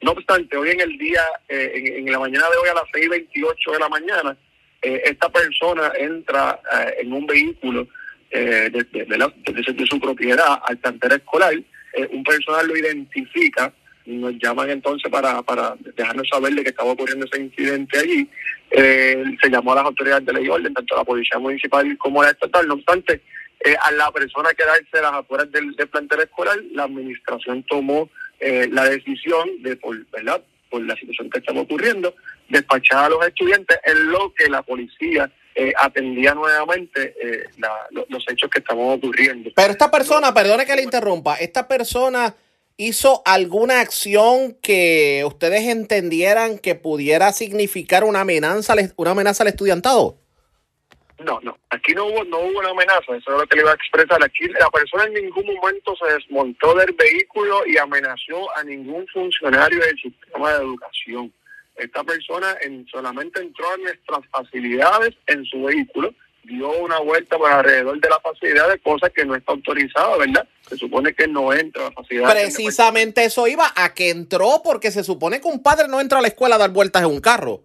No obstante, hoy en el día, eh, en, en la mañana de hoy a las 6.28 de la mañana, eh, esta persona entra eh, en un vehículo eh, de, su propiedad al plantel escolar. Un personal lo identifica, nos llaman entonces para, para dejarnos saber de que estaba ocurriendo ese incidente allí. Se llamó a las autoridades de ley y orden, tanto la policía municipal como la estatal. No obstante, a la persona quedarse a las afueras del, del plantel escolar, la administración tomó eh, la decisión de, por, ¿verdad? por la situación que estaba ocurriendo, despachar a los estudiantes en lo que la policía eh, atendía nuevamente eh, la- lo- los hechos que estaban ocurriendo. Pero esta persona, perdone que le interrumpa, esta persona hizo alguna acción que ustedes entendieran que pudiera significar una amenaza, una amenaza al estudiantado. No, no, aquí no hubo, no hubo una amenaza, eso es lo que le iba a expresar. Aquí la persona en ningún momento se desmontó del vehículo y amenazó a ningún funcionario del sistema de educación. Esta persona en, solamente entró a nuestras facilidades en su vehículo, dio una vuelta por alrededor de la facilidad de cosas que no está autorizado, ¿verdad? Se supone que no entra a la facilidad. Precisamente eso iba a que entró porque se supone que un padre no entra a la escuela a dar vueltas en un carro.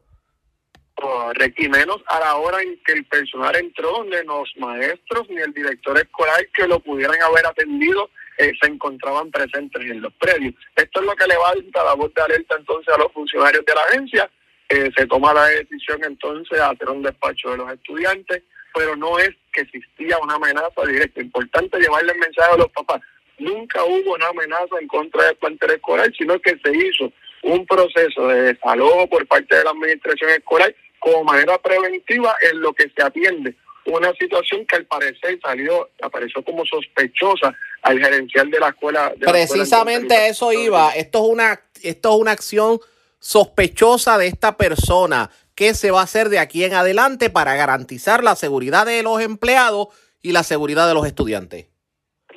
Correcto, y menos a la hora en que el personal entró, ni los maestros ni el director escolar que lo pudieran haber atendido eh, se encontraban presentes en los predios. Esto es lo que levanta la voz de alerta entonces a los funcionarios de la agencia. Eh, se toma la decisión entonces de hacer un despacho de los estudiantes, pero no es que existía una amenaza directa. Importante llevarle el mensaje a los papás. Nunca hubo una amenaza en contra del plantel escolar, sino que se hizo un proceso de desalojo por parte de la administración escolar como manera preventiva en lo que se atiende una situación que al parecer salió, apareció como sospechosa al gerencial de la escuela. de la escuela Precisamente eso iba. Esto es una, esto es una acción sospechosa de esta persona. ¿Qué se va a hacer de aquí en adelante para garantizar la seguridad de los empleados y la seguridad de los estudiantes?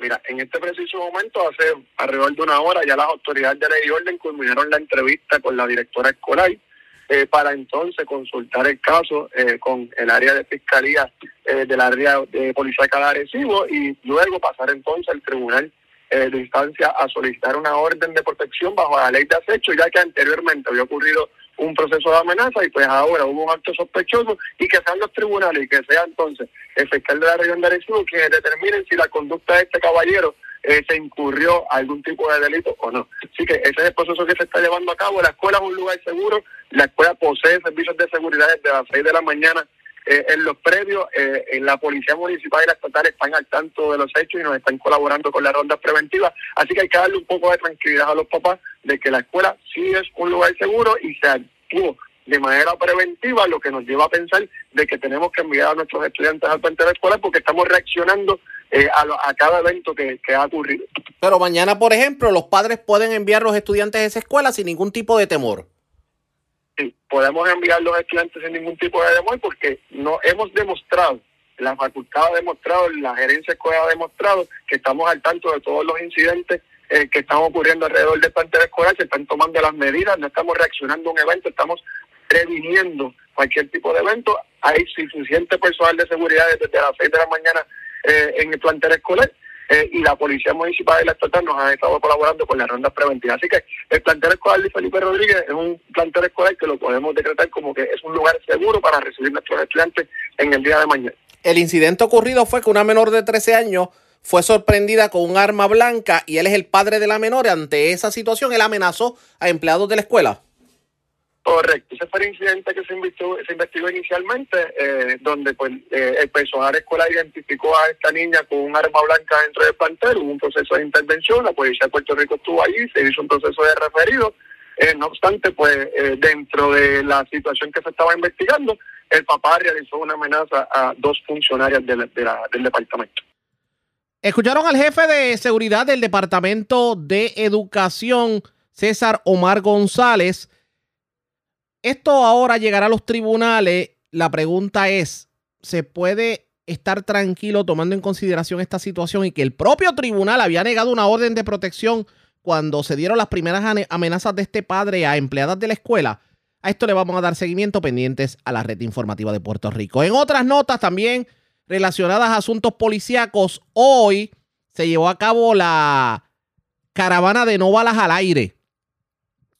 Mira, en este preciso momento, hace alrededor de una hora, ya las autoridades de ley y orden culminaron la entrevista con la directora escolar eh, para entonces consultar el caso eh, con el área de fiscalía eh, del área de policía de Arecibo y luego pasar entonces al tribunal eh, de instancia a solicitar una orden de protección bajo la ley de acecho, ya que anteriormente había ocurrido un proceso de amenaza y pues ahora hubo un acto sospechoso y que sean los tribunales y que sea entonces el fiscal de la región de Arecibo quienes determinen si la conducta de este caballero eh, se incurrió algún tipo de delito o no. Así que ese es el proceso que se está llevando a cabo. La escuela es un lugar seguro, la escuela posee servicios de seguridad desde las 6 de la mañana eh, en los predios, eh, en la policía municipal y la estatal están al tanto de los hechos y nos están colaborando con las rondas preventivas. Así que hay que darle un poco de tranquilidad a los papás de que la escuela sí es un lugar seguro y se actuó de manera preventiva, lo que nos lleva a pensar de que tenemos que enviar a nuestros estudiantes al plantel escolar porque estamos reaccionando eh, a, lo- a cada evento que, que ha ocurrido. Pero mañana, por ejemplo, los padres pueden enviar los estudiantes a esa escuela sin ningún tipo de temor. Sí, podemos enviar los estudiantes sin ningún tipo de demora porque no hemos demostrado, la facultad ha demostrado, la gerencia escolar ha demostrado que estamos al tanto de todos los incidentes eh, que están ocurriendo alrededor del plantel escolar, se están tomando las medidas, no estamos reaccionando a un evento, estamos previniendo cualquier tipo de evento. Hay suficiente personal de seguridad desde las 6 de la mañana eh, en el plantel escolar eh, y la Policía Municipal y la Estatal nos han estado colaborando con las rondas preventivas. Así que el plantel escolar de Felipe Rodríguez es un plantel escolar que lo podemos decretar como que es un lugar seguro para recibir nuestros estudiantes en el día de mañana. El incidente ocurrido fue que una menor de 13 años fue sorprendida con un arma blanca y él es el padre de la menor. Ante esa situación, él amenazó a empleados de la escuela. Correcto, ese fue el incidente que se investigó, se investigó inicialmente, eh, donde pues, eh, el personal escolar identificó a esta niña con un arma blanca dentro del plantel, hubo un proceso de intervención, la policía de Puerto Rico estuvo allí, se hizo un proceso de referido, Eh, no obstante, pues eh, dentro de la situación que se estaba investigando, el papá realizó una amenaza a dos funcionarias del- departamento. Escucharon al jefe de seguridad del Departamento de Educación, César Omar González. Esto ahora llegará a los tribunales. La pregunta es, ¿se puede estar tranquilo tomando en consideración esta situación y que el propio tribunal había negado una orden de protección cuando se dieron las primeras amenazas de este padre a empleadas de la escuela? A esto le vamos a dar seguimiento pendientes a la red informativa de Puerto Rico. En otras notas también relacionadas a asuntos policíacos, hoy se llevó a cabo la caravana de no balas al aire.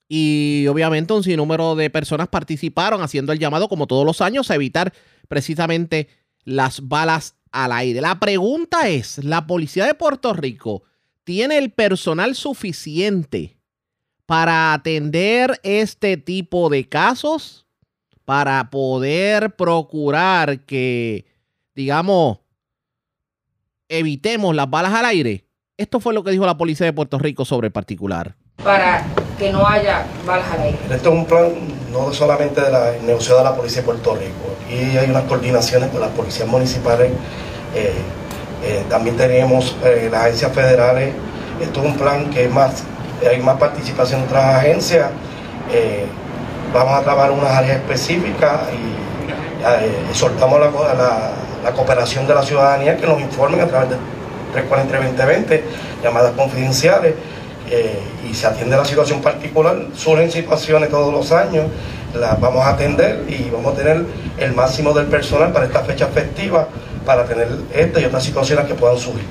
Y obviamente un sinnúmero de personas participaron haciendo el llamado, como todos los años, a evitar precisamente las balas al aire. La pregunta es, ¿la policía de Puerto Rico tiene el personal suficiente para atender este tipo de casos? Para poder procurar que, digamos, evitemos las balas al aire. Esto fue lo que dijo la policía de Puerto Rico sobre el particular. para que no haya balas al aire. Este es un plan no solamente de la de la Policía de Puerto Rico, aquí hay unas coordinaciones con las policías municipales, eh, eh, también tenemos eh, las agencias federales, esto es un plan que es más, hay más participación de otras agencias, vamos a trabajar unas áreas específicas y soltamos la, la, la cooperación de la ciudadanía que nos informen a través de 343-2020, llamadas confidenciales, eh, y se atiende la situación particular. Surgen situaciones todos los años, las vamos a atender y vamos a tener el máximo del personal para esta fecha festiva para tener esta y otras situaciones que puedan surgir.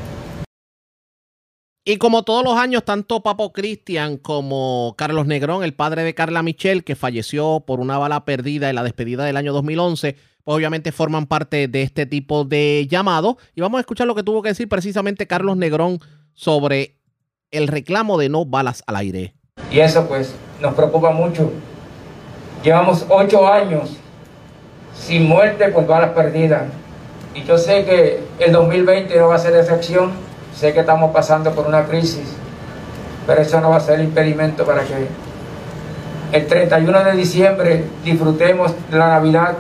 Y como todos los años, tanto Papo Cristian como Carlos Negrón, el padre de Carla Michel, que falleció por una bala perdida en la despedida del año 2011, pues obviamente forman parte de este tipo de llamado. Y vamos a escuchar lo que tuvo que decir precisamente Carlos Negrón sobre el reclamo de no balas al aire. Y eso pues nos preocupa mucho. Llevamos ocho años sin muerte por balas perdidas. Y yo sé que el 2020 no va a ser excepción. Sé que estamos pasando por una crisis. Pero eso no va a ser impedimento para que el 31 de diciembre disfrutemos de la Navidad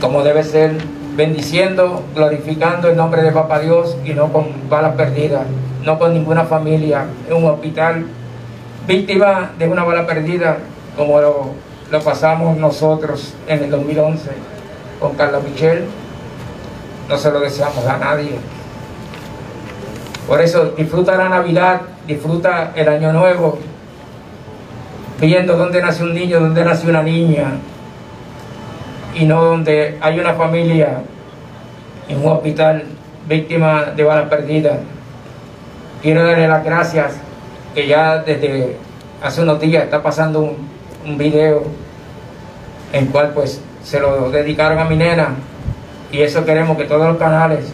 como debe ser, bendiciendo, glorificando el nombre de Papá Dios y no con balas perdidas no con ninguna familia en un hospital, víctima de una bala perdida, como lo, pasamos nosotros en el 2011 con Carla Michel. No se lo deseamos a nadie. Por eso disfruta la Navidad, disfruta el Año Nuevo, viendo dónde nace un niño, dónde nace una niña, y no donde hay una familia en un hospital víctima de balas perdidas. Quiero darle las gracias que ya desde hace unos días está pasando un, video en cual pues se lo dedicaron a mi nena y eso queremos que todos los canales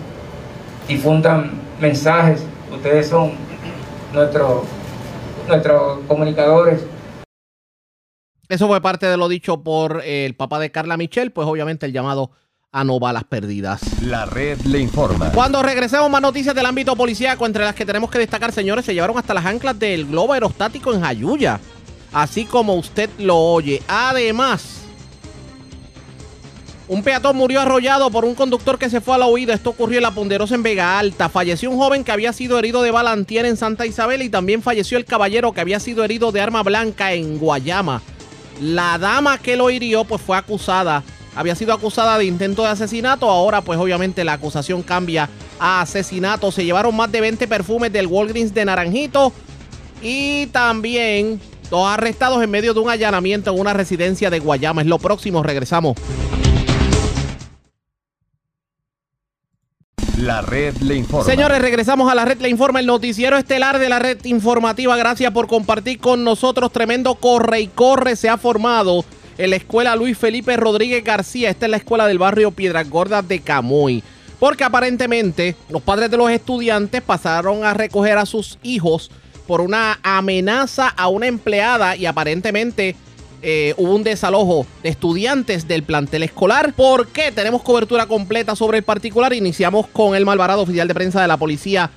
difundan mensajes. Ustedes son nuestros nuestros comunicadores. Eso fue parte de lo dicho por el papá de Carla Michel, pues obviamente el llamado a no balas perdidas. La red le informa. Cuando regresemos más noticias del ámbito policíaco, entre las que tenemos que destacar, señores, se llevaron hasta las anclas del globo aerostático en Jayuya. Así como usted lo oye. Además, un peatón murió arrollado por un conductor que se fue a la huida. Esto ocurrió en La Ponderosa en Vega Alta. Falleció un joven que había sido herido de balantier en Santa Isabel y también falleció el caballero que había sido herido de arma blanca en Guayama. La dama que lo hirió pues fue acusada había sido acusada de intento de asesinato. Ahora, pues obviamente la acusación cambia a asesinato. Se llevaron más de 20 perfumes del Walgreens de Naranjito. Y también dos arrestados en medio de un allanamiento en una residencia de Guayama. Es lo próximo, regresamos. La red le informa. Señores, regresamos a la red le informa, el noticiero estelar de la red informativa. Gracias por compartir con nosotros. Tremendo corre y corre se ha formado en la escuela Luis Felipe Rodríguez García. Esta es la escuela del barrio Piedras Gordas de Camuy. Porque aparentemente los padres de los estudiantes pasaron a recoger a sus hijos por una amenaza a una empleada y aparentemente eh, hubo un desalojo de estudiantes del plantel escolar. ¿Por qué? Tenemos cobertura completa sobre el particular. Iniciamos con el Malvarado, oficial de prensa de la policía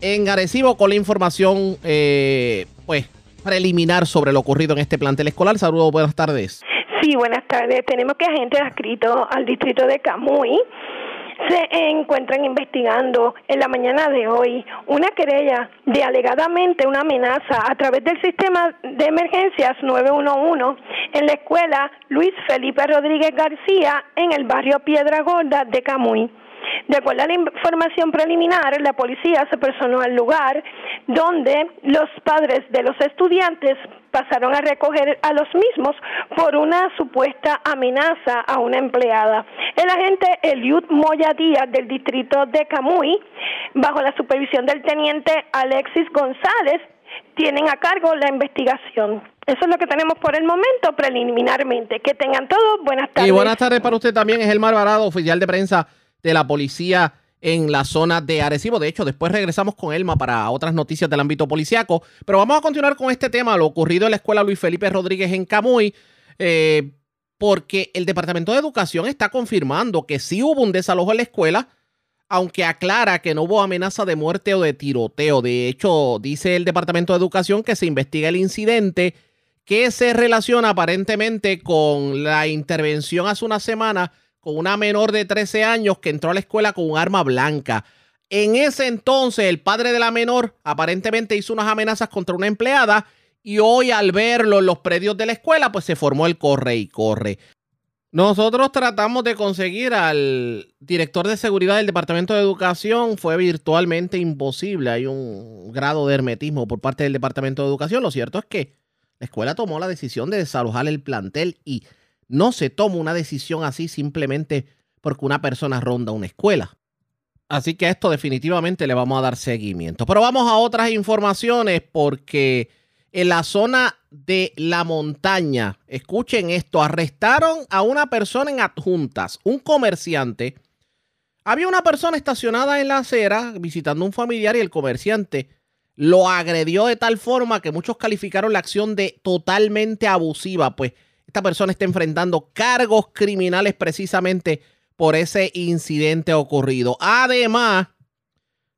en Arecibo, con la información, eh, pues, preliminar sobre lo ocurrido en este plantel escolar. Saludos, buenas tardes. Sí, buenas tardes. Tenemos que agentes adscritos al distrito de Camuy se encuentran investigando en la mañana de hoy una querella de alegadamente una amenaza a través del sistema de emergencias 911 en la escuela Luis Felipe Rodríguez García en el barrio Piedra Gorda de Camuy. De acuerdo a la información preliminar, la policía se personó al lugar donde los padres de los estudiantes pasaron a recoger a los mismos por una supuesta amenaza a una empleada. El agente Eliud Moya Díaz del distrito de Camuy, bajo la supervisión del teniente Alexis González, tienen a cargo la investigación. Eso es lo que tenemos por el momento preliminarmente. Que tengan todos buenas tardes. Y buenas tardes para usted también. Es el Varado, oficial de prensa de la policía en la zona de Arecibo. De hecho, después regresamos con Elma para otras noticias del ámbito policiaco. Pero vamos a continuar con este tema, lo ocurrido en la escuela Luis Felipe Rodríguez en Camuy, eh, porque el Departamento de Educación está confirmando que sí hubo un desalojo en la escuela aunque aclara que no hubo amenaza de muerte o de tiroteo. De hecho, dice el Departamento de Educación que se investiga el incidente que se relaciona aparentemente con la intervención hace una semana con una menor de 13 años que entró a la escuela con un arma blanca. En ese entonces, el padre de la menor aparentemente hizo unas amenazas contra una empleada y hoy al verlo en los predios de la escuela, pues se formó el corre y corre. Nosotros tratamos de conseguir al director de seguridad del Departamento de Educación. Fue virtualmente imposible. Hay un grado de hermetismo por parte del Departamento de Educación. Lo cierto es que la escuela tomó la decisión de desalojar el plantel y no se toma una decisión así simplemente porque una persona ronda una escuela. Así que a esto definitivamente le vamos a dar seguimiento. Pero vamos a otras informaciones porque en la zona de la montaña, escuchen esto, arrestaron a una persona en adjuntas, un comerciante. Había una persona estacionada en la acera visitando a un familiar y el comerciante lo agredió de tal forma que muchos calificaron la acción de totalmente abusiva, pues esta persona está enfrentando cargos criminales precisamente por ese incidente ocurrido. Además,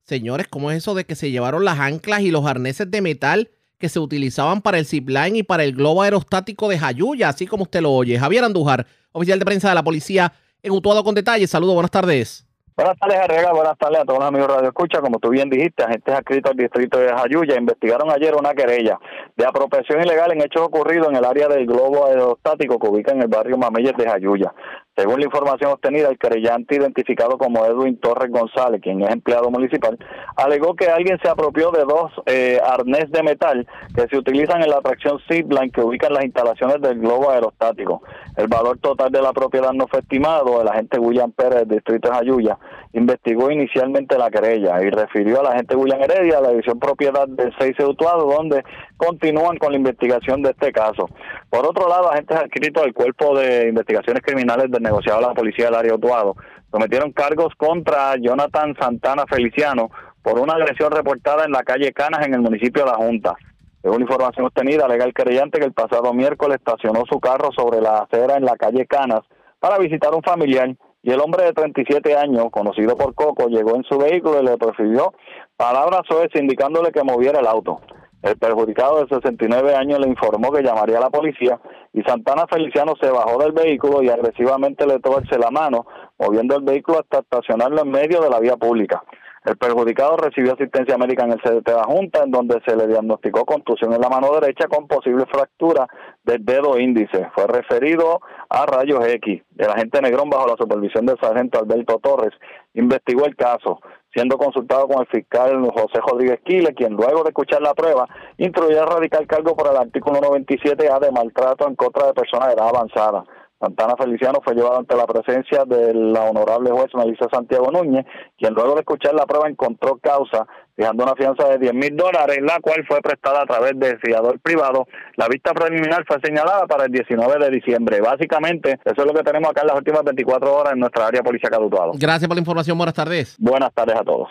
señores, ¿cómo es eso de que se llevaron las anclas y los arneses de metal que se utilizaban para el zipline y para el globo aerostático de Jayuya, así como usted lo oye. Javier Andújar, oficial de prensa de la policía en Utuado con detalles. Saludos, buenas tardes. Buenas tardes, Arrega. Buenas tardes a todos los amigos de Radio Escucha. Como tú bien dijiste, agentes adscritos al distrito de Jayuya investigaron ayer una querella de apropiación ilegal en hechos ocurridos en el área del globo aerostático que ubica en el barrio Mameyes de Jayuya. Según la información obtenida, el querellante identificado como Edwin Torres González, quien es empleado municipal, alegó que alguien se apropió de dos eh, arnés de metal que se utilizan en la atracción Zipline que ubican las instalaciones del globo aerostático. El valor total de la propiedad no fue estimado. El agente William Pérez del distrito de Jayuya investigó inicialmente la querella y refirió a la agente William Heredia a la división propiedad del 6 de Utuado, donde continúan con la investigación de este caso. Por otro lado, agentes adscritos al Cuerpo de Investigaciones Criminales del negociado de la Policía del área Utuado sometieron cargos contra Jonathan Santana Feliciano por una agresión reportada en la calle Canas en el municipio de La Junta. Según información obtenida, alega el querellante que el pasado miércoles estacionó su carro sobre la acera en la calle Canas para visitar un familiar y el hombre de 37 años, conocido por Coco, llegó en su vehículo y le profirió palabras suaves indicándole que moviera el auto. El perjudicado de 69 años le informó que llamaría a la policía y Santana Feliciano se bajó del vehículo y agresivamente le torce la mano, moviendo el vehículo hasta estacionarlo en medio de la vía pública. El perjudicado recibió asistencia médica en el CDT de la Junta, en donde se le diagnosticó contusión en la mano derecha con posible fractura del dedo índice. Fue referido a rayos X. El agente Negrón, bajo la supervisión del sargento Alberto Torres, investigó el caso, siendo consultado con el fiscal José Rodríguez Quile, quien luego de escuchar la prueba, instruyó a radical cargo por el artículo 97A de maltrato en contra de personas de edad avanzada. Santana Feliciano fue llevado ante la presencia de la honorable juez Melissa Santiago Núñez, quien luego de escuchar la prueba encontró causa, fijando una fianza de 10 mil dólares, la cual fue prestada a través del fiador privado. La vista preliminar fue señalada para el 19 de diciembre. Básicamente, eso es lo que tenemos acá en las últimas 24 horas en nuestra área policial Utuado. Gracias por la información. Buenas tardes. Buenas tardes a todos.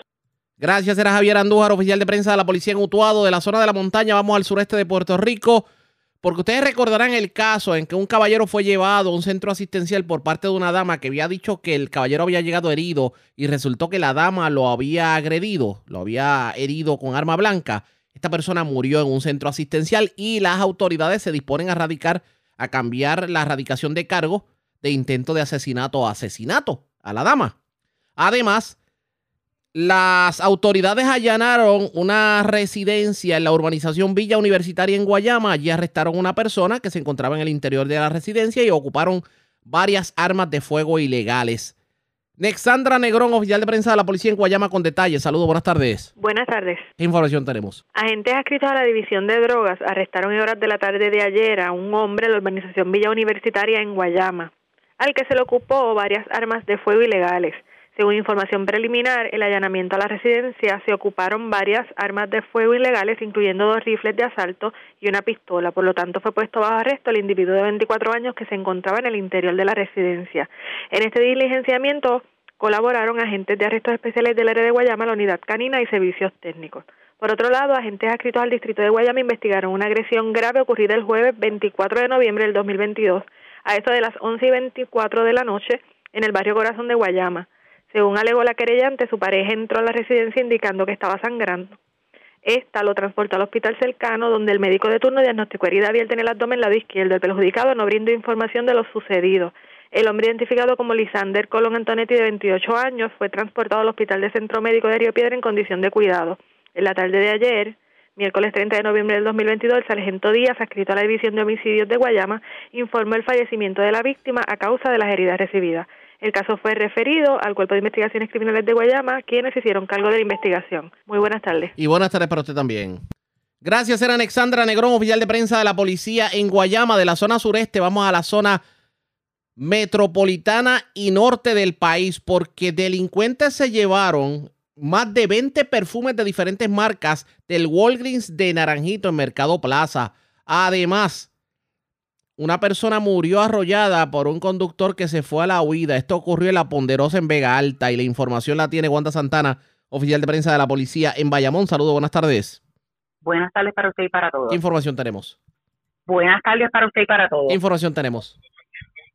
Gracias, era Javier Andújar, oficial de prensa de la policía en Utuado, de la zona de la montaña. Vamos al sureste de Puerto Rico. Porque ustedes recordarán el caso en que un caballero fue llevado a un centro asistencial por parte de una dama que había dicho que el caballero había llegado herido y resultó que la dama lo había agredido, lo había herido con arma blanca. Esta persona murió en un centro asistencial y las autoridades se disponen a radicar, a cambiar la radicación de cargo de intento de asesinato a asesinato a la dama. Además, las autoridades allanaron una residencia en la urbanización Villa Universitaria en Guayama. Allí arrestaron a una persona que se encontraba en el interior de la residencia y ocuparon varias armas de fuego ilegales. Nexandra Negrón, oficial de prensa de la policía en Guayama, con detalles. Saludos, buenas tardes. Buenas tardes. ¿Qué información tenemos? Agentes adscritos a la División de Drogas arrestaron en horas de la tarde de ayer a un hombre de la urbanización Villa Universitaria en Guayama, al que se le ocupó varias armas de fuego ilegales. Según información preliminar, el allanamiento a la residencia se ocuparon varias armas de fuego ilegales, incluyendo dos rifles de asalto y una pistola. Por lo tanto, fue puesto bajo arresto el individuo de 24 años que se encontraba en el interior de la residencia. En este diligenciamiento colaboraron agentes de arrestos especiales del área de Guayama, la unidad canina y servicios técnicos. Por otro lado, agentes adscritos al distrito de Guayama investigaron una agresión grave ocurrida el jueves 24 de noviembre del 2022 a eso de las 11 y 24 de la noche en el barrio Corazón de Guayama. Según alegó la querellante, su pareja entró a la residencia indicando que estaba sangrando. Esta lo transportó al hospital cercano, donde el médico de turno diagnosticó herida abierta en el abdomen lado izquierdo. El perjudicado no brindó información de lo sucedido. El hombre identificado como Lisander Colón Antonetti, de 28 años, fue transportado al Hospital de Centro Médico de Río Piedra en condición de cuidado. En la tarde de ayer, miércoles 30 de noviembre del 2022, el sargento Díaz, adscrito a la División de Homicidios de Guayama, informó el fallecimiento de la víctima a causa de las heridas recibidas. El caso fue referido al Cuerpo de Investigaciones Criminales de Guayama, quienes hicieron cargo de la investigación. Muy buenas tardes. Y buenas tardes para usted también. Gracias, era Alexandra Negrón, oficial de prensa de la policía en Guayama, de la zona sureste. Vamos a la zona metropolitana y norte del país, porque delincuentes se llevaron más de 20 perfumes de diferentes marcas del Walgreens de Naranjito en Mercado Plaza. Además, una persona murió arrollada por un conductor que se fue a la huida. Esto ocurrió en la Ponderosa en Vega Alta y la información la tiene Wanda Santana, oficial de prensa de la policía en Bayamón. Saludos, buenas tardes. Buenas tardes para usted y para todos. ¿Qué información tenemos? Buenas tardes para usted y para todos. ¿Qué información tenemos?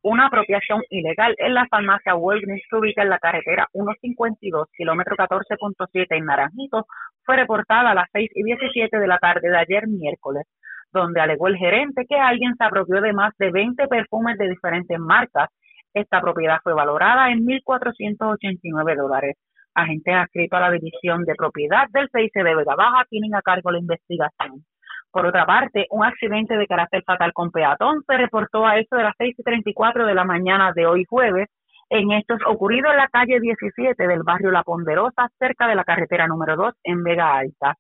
Una apropiación ilegal en la farmacia Walgreens que ubica en la carretera 152, kilómetro 14.7 en Naranjito, fue reportada a las 6 y 17 de la tarde de ayer miércoles, donde alegó el gerente que alguien se apropió de más de 20 perfumes de diferentes marcas. Esta propiedad fue valorada en 1.489 dólares. Agentes adscritos a la División de Propiedad del CIC de Vega Baja tienen a cargo la investigación. Por otra parte, un accidente de carácter fatal con peatón se reportó a eso de las 6.34 de la mañana de hoy jueves en hechos ocurridos en la calle 17 del barrio La Ponderosa, cerca de la carretera número 2 en Vega Alta,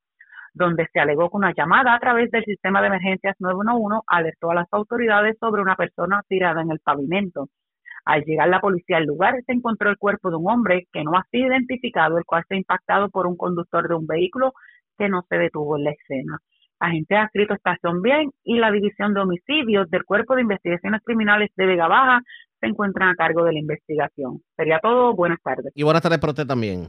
donde se alegó que una llamada a través del sistema de emergencias 911 alertó a las autoridades sobre una persona tirada en el pavimento. Al llegar la policía al lugar, se encontró el cuerpo de un hombre que no ha sido identificado, el cual fue impactado por un conductor de un vehículo que no se detuvo en la escena. Agentes adscritos Estación Bien y la División de Homicidios del Cuerpo de Investigaciones Criminales de Vega Baja se encuentran a cargo de la investigación. Sería todo. Buenas tardes. Y buenas tardes para usted también.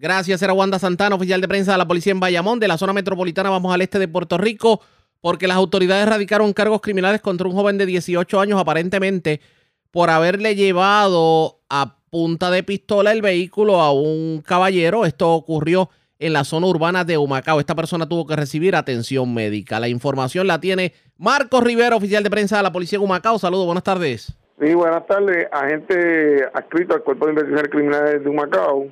Gracias, era Wanda Santana, oficial de prensa de la policía en Bayamón, de la zona metropolitana. Vamos al este de Puerto Rico, porque las autoridades radicaron cargos criminales contra un joven de 18 años, aparentemente por haberle llevado a punta de pistola el vehículo a un caballero. Esto ocurrió en la zona urbana de Humacao. Esta persona tuvo que recibir atención médica. La información la tiene Marcos Rivera, oficial de prensa de la policía de Humacao. Saludos, buenas tardes. Sí, buenas tardes. Agente adscrito al Cuerpo de Investigaciones Criminales de Humacao,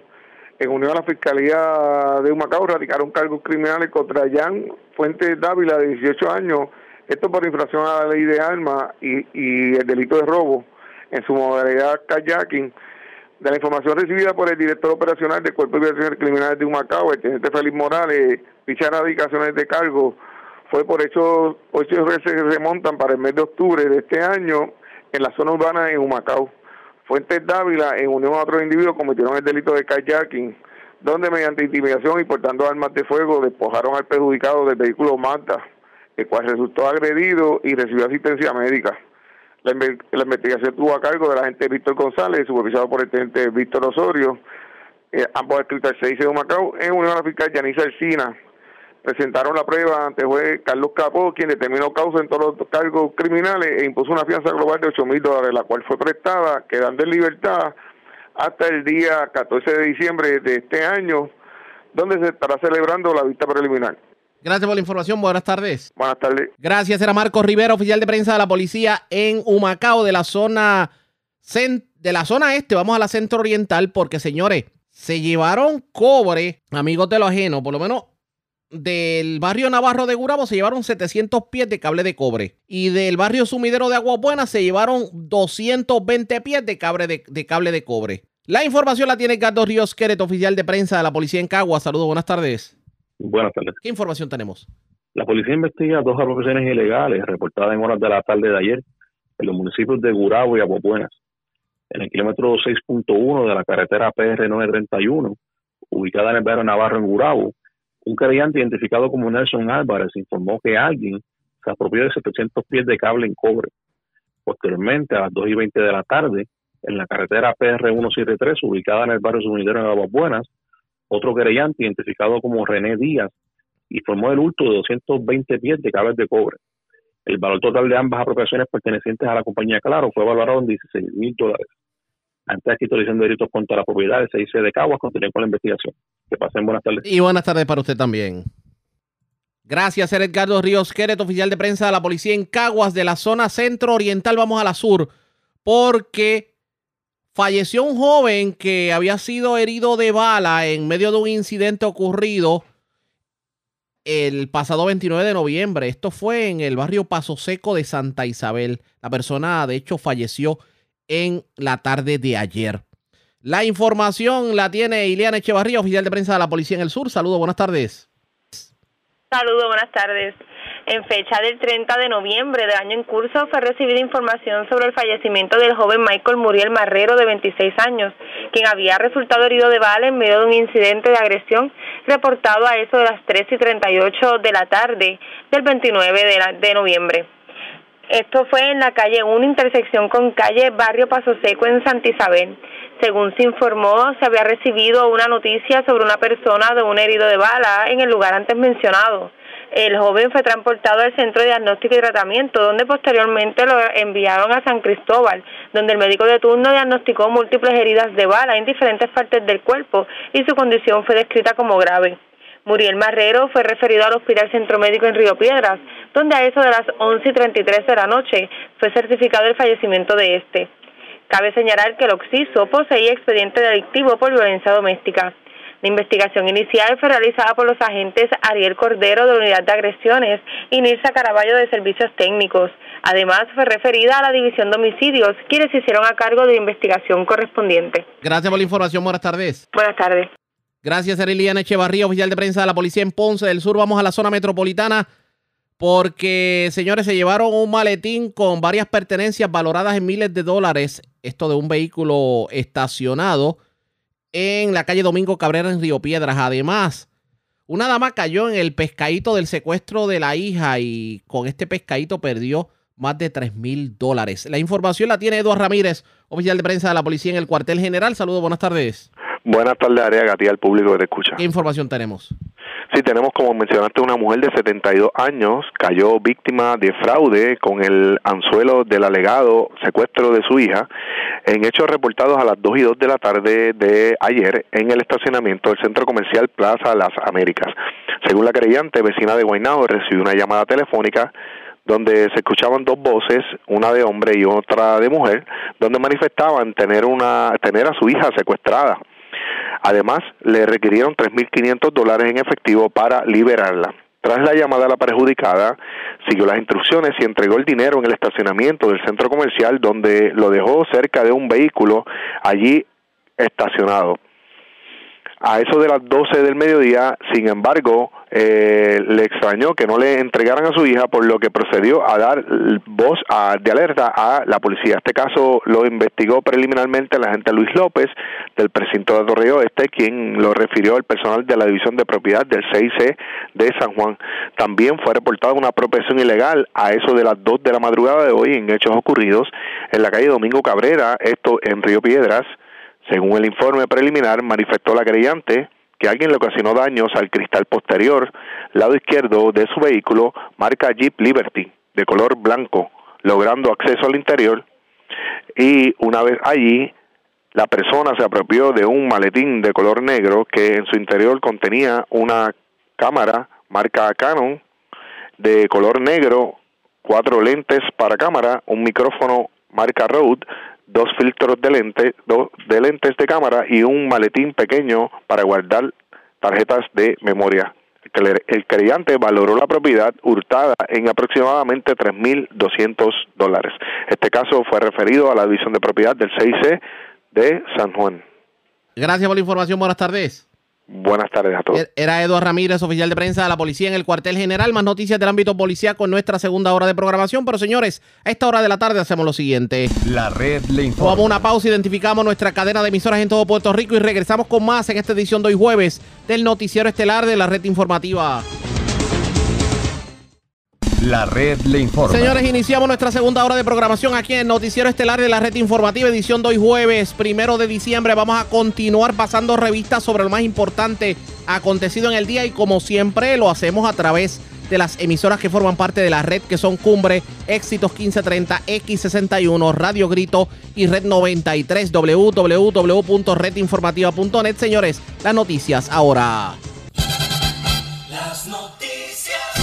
en unión a la Fiscalía de Humacao, radicaron cargos criminales contra Jan Fuentes Dávila, de 18 años, esto por infracción a la ley de armas y, el delito de robo en su modalidad kayaking. De la información recibida por el director operacional del Cuerpo de Investigaciones Criminales de Humacao, el teniente Félix Morales, dichas radicaciones de cargo fue por hechos, hechos que se remontan para el mes de octubre de este año en la zona urbana de Humacao. Fuentes Dávila, en unión a otros individuos, cometieron el delito de kayaking, donde mediante intimidación y portando armas de fuego despojaron al perjudicado del vehículo Mazda, el cual resultó agredido y recibió asistencia médica. La, investigación tuvo a cargo del agente Víctor González, supervisado por el teniente Víctor Osorio, eh, ambos escritos al 6 de Humacao, en unión a la fiscal Yanisa Alcina, presentaron la prueba ante el juez Carlos Capó, quien determinó causa en todos los cargos criminales e impuso una fianza global de 8 mil dólares, la cual fue prestada, quedando en libertad hasta el día 14 de diciembre de este año, donde se estará celebrando la vista preliminar. Gracias por la información. Buenas tardes. Buenas tardes. Gracias. Era Marcos Rivera, oficial de prensa de la policía en Humacao, de la zona de la zona este. Vamos a la centro oriental porque, señores, se llevaron cobre, amigos de lo ajeno, por lo menos del barrio Navarro de Gurabo se llevaron 700 pies de cable de cobre. Y del barrio Sumidero de Agua Buena se llevaron 220 pies de cable de, de cable de cobre. La información la tiene Carlos Ríos Queret, oficial de prensa de la policía en Cagua. Saludos, buenas tardes. Buenas tardes. ¿Qué información tenemos? La policía investiga dos apropiaciones ilegales reportadas en horas de la tarde de ayer en los municipios de Gurabo y Aguabuenas. En el kilómetro 6.1 de la carretera PR 931, ubicada en el barrio Navarro en Gurabo, un creyente identificado como Nelson Álvarez informó que alguien se apropió de 700 pies de cable en cobre. Posteriormente, a las 2 y 20 de la tarde, en la carretera PR-173, ubicada en el barrio Subunidero de Aguas Buenas, otro querellante identificado como René Díaz informó el hurto de 220 pies de cables de cobre. El valor total de ambas apropiaciones pertenecientes a la compañía Claro fue valorado en 16 mil dólares. Antes de delitos contra la propiedad, el 6 de Caguas, continúen con la investigación. Que pasen buenas tardes. Y buenas tardes para usted también. Gracias, Edgardo Ríos Queret, oficial de prensa de la policía en Caguas, de la zona centro-oriental. Vamos a la sur, porque falleció un joven que había sido herido de bala en medio de un incidente ocurrido el pasado 29 de noviembre. Esto fue en el barrio Paso Seco de Santa Isabel. La persona, de hecho, falleció en la tarde de ayer. La información la tiene Ileana Echevarría, oficial de prensa de la Policía en el Sur. Saludos, buenas tardes. Saludos, buenas tardes. En fecha del 30 de noviembre del año en curso fue recibida información sobre el fallecimiento del joven Michael Muriel Marrero de 26 años, quien había resultado herido de bala en medio de un incidente de agresión reportado a eso de las 3 y 38 de la tarde del 29 de, la, de noviembre. Esto fue en la calle 1, intersección con calle Barrio Paso Seco en Santa Isabel. Según se informó, se había recibido una noticia sobre una persona de un herido de bala en el lugar antes mencionado. El joven fue transportado al centro de diagnóstico y tratamiento, donde posteriormente lo enviaron a San Cristóbal, donde el médico de turno diagnosticó múltiples heridas de bala en diferentes partes del cuerpo y su condición fue descrita como grave. Muriel Marrero fue referido al Hospital Centro Médico en Río Piedras, donde a eso de las 11 y 33 de la noche fue certificado el fallecimiento de este. Cabe señalar que el Oxiso poseía expediente delictivo por violencia doméstica. La investigación inicial fue realizada por los agentes Ariel Cordero de la Unidad de Agresiones y Nilsa Caraballo de Servicios Técnicos. Además, fue referida a la División de Homicidios, quienes se hicieron a cargo de la investigación correspondiente. Gracias por la información. Buenas tardes. Buenas tardes. Gracias, Areliana Echevarría, oficial de prensa de la policía en Ponce del Sur. Vamos a la zona metropolitana porque, señores, se llevaron un maletín con varias pertenencias valoradas en miles de dólares. Esto de un vehículo estacionado en la calle Domingo Cabrera en Río Piedras. Además, una dama cayó en el pescadito del secuestro de la hija y con este pescadito perdió más de 3 mil dólares. La información la tiene Eduardo Ramírez, oficial de prensa de la policía en el cuartel general. Saludos, buenas tardes. Buenas tardes, Área Gatía, al público que te escucha. ¿Qué información tenemos? Sí, tenemos, como mencionaste, una mujer de 72 años cayó víctima de fraude con el anzuelo del alegado secuestro de su hija en hechos reportados a las 2 y 2 de la tarde de ayer en el estacionamiento del centro comercial Plaza Las Américas. Según la creyente, vecina de Guaynabo, recibió una llamada telefónica donde se escuchaban dos voces, una de hombre y otra de mujer, donde manifestaban tener una tener a su hija secuestrada. Además, le requirieron 3.500 dólares en efectivo para liberarla. Tras la llamada a la perjudicada, siguió las instrucciones y entregó el dinero en el estacionamiento del centro comercial donde lo dejó cerca de un vehículo allí estacionado. A eso de las 12 del mediodía, sin embargo, eh, le extrañó que no le entregaran a su hija, por lo que procedió a dar voz de alerta a la policía. Este caso lo investigó preliminarmente la agente Luis López del precinto de Torreo Este, quien lo refirió al personal de la División de Propiedad del CIC de San Juan. También fue reportada una apropiación ilegal a eso de las 2 de la madrugada de hoy en hechos ocurridos en la calle Domingo Cabrera, esto en Río Piedras. Según el informe preliminar, manifestó la creyente que alguien le ocasionó daños al cristal posterior, lado izquierdo de su vehículo, marca Jeep Liberty, de color blanco, logrando acceso al interior. Y una vez allí, la persona se apropió de un maletín de color negro que en su interior contenía una cámara marca Canon de color negro, cuatro lentes para cámara, un micrófono marca Rode, dos filtros de lentes, dos de lentes de cámara y un maletín pequeño para guardar tarjetas de memoria. El creyente valoró la propiedad hurtada en aproximadamente 3.200 dólares. Este caso fue referido a la División de Propiedad del CIC de San Juan. Gracias por la información. Buenas tardes. Buenas tardes a todos. Era Eduardo Ramírez, oficial de prensa de la policía en el cuartel general. Más noticias del ámbito policíaco en nuestra segunda hora de programación. Pero señores, a esta hora de la tarde hacemos lo siguiente. La red le informa. Vamos a una pausa, identificamos nuestra cadena de emisoras en todo Puerto Rico y regresamos con más en esta edición de hoy jueves del noticiero estelar de la red informativa. La red le informa. Señores, iniciamos nuestra segunda hora de programación aquí en Noticiero Estelar de la Red Informativa, edición de hoy jueves, primero de diciembre. Vamos a continuar pasando revistas sobre lo más importante acontecido en el día y como siempre lo hacemos a través de las emisoras que forman parte de la red, que son Cumbre, Éxitos 1530, X61, Radio Grito y Red 93, www.redinformativa.net. Señores, las noticias ahora. Las noticias.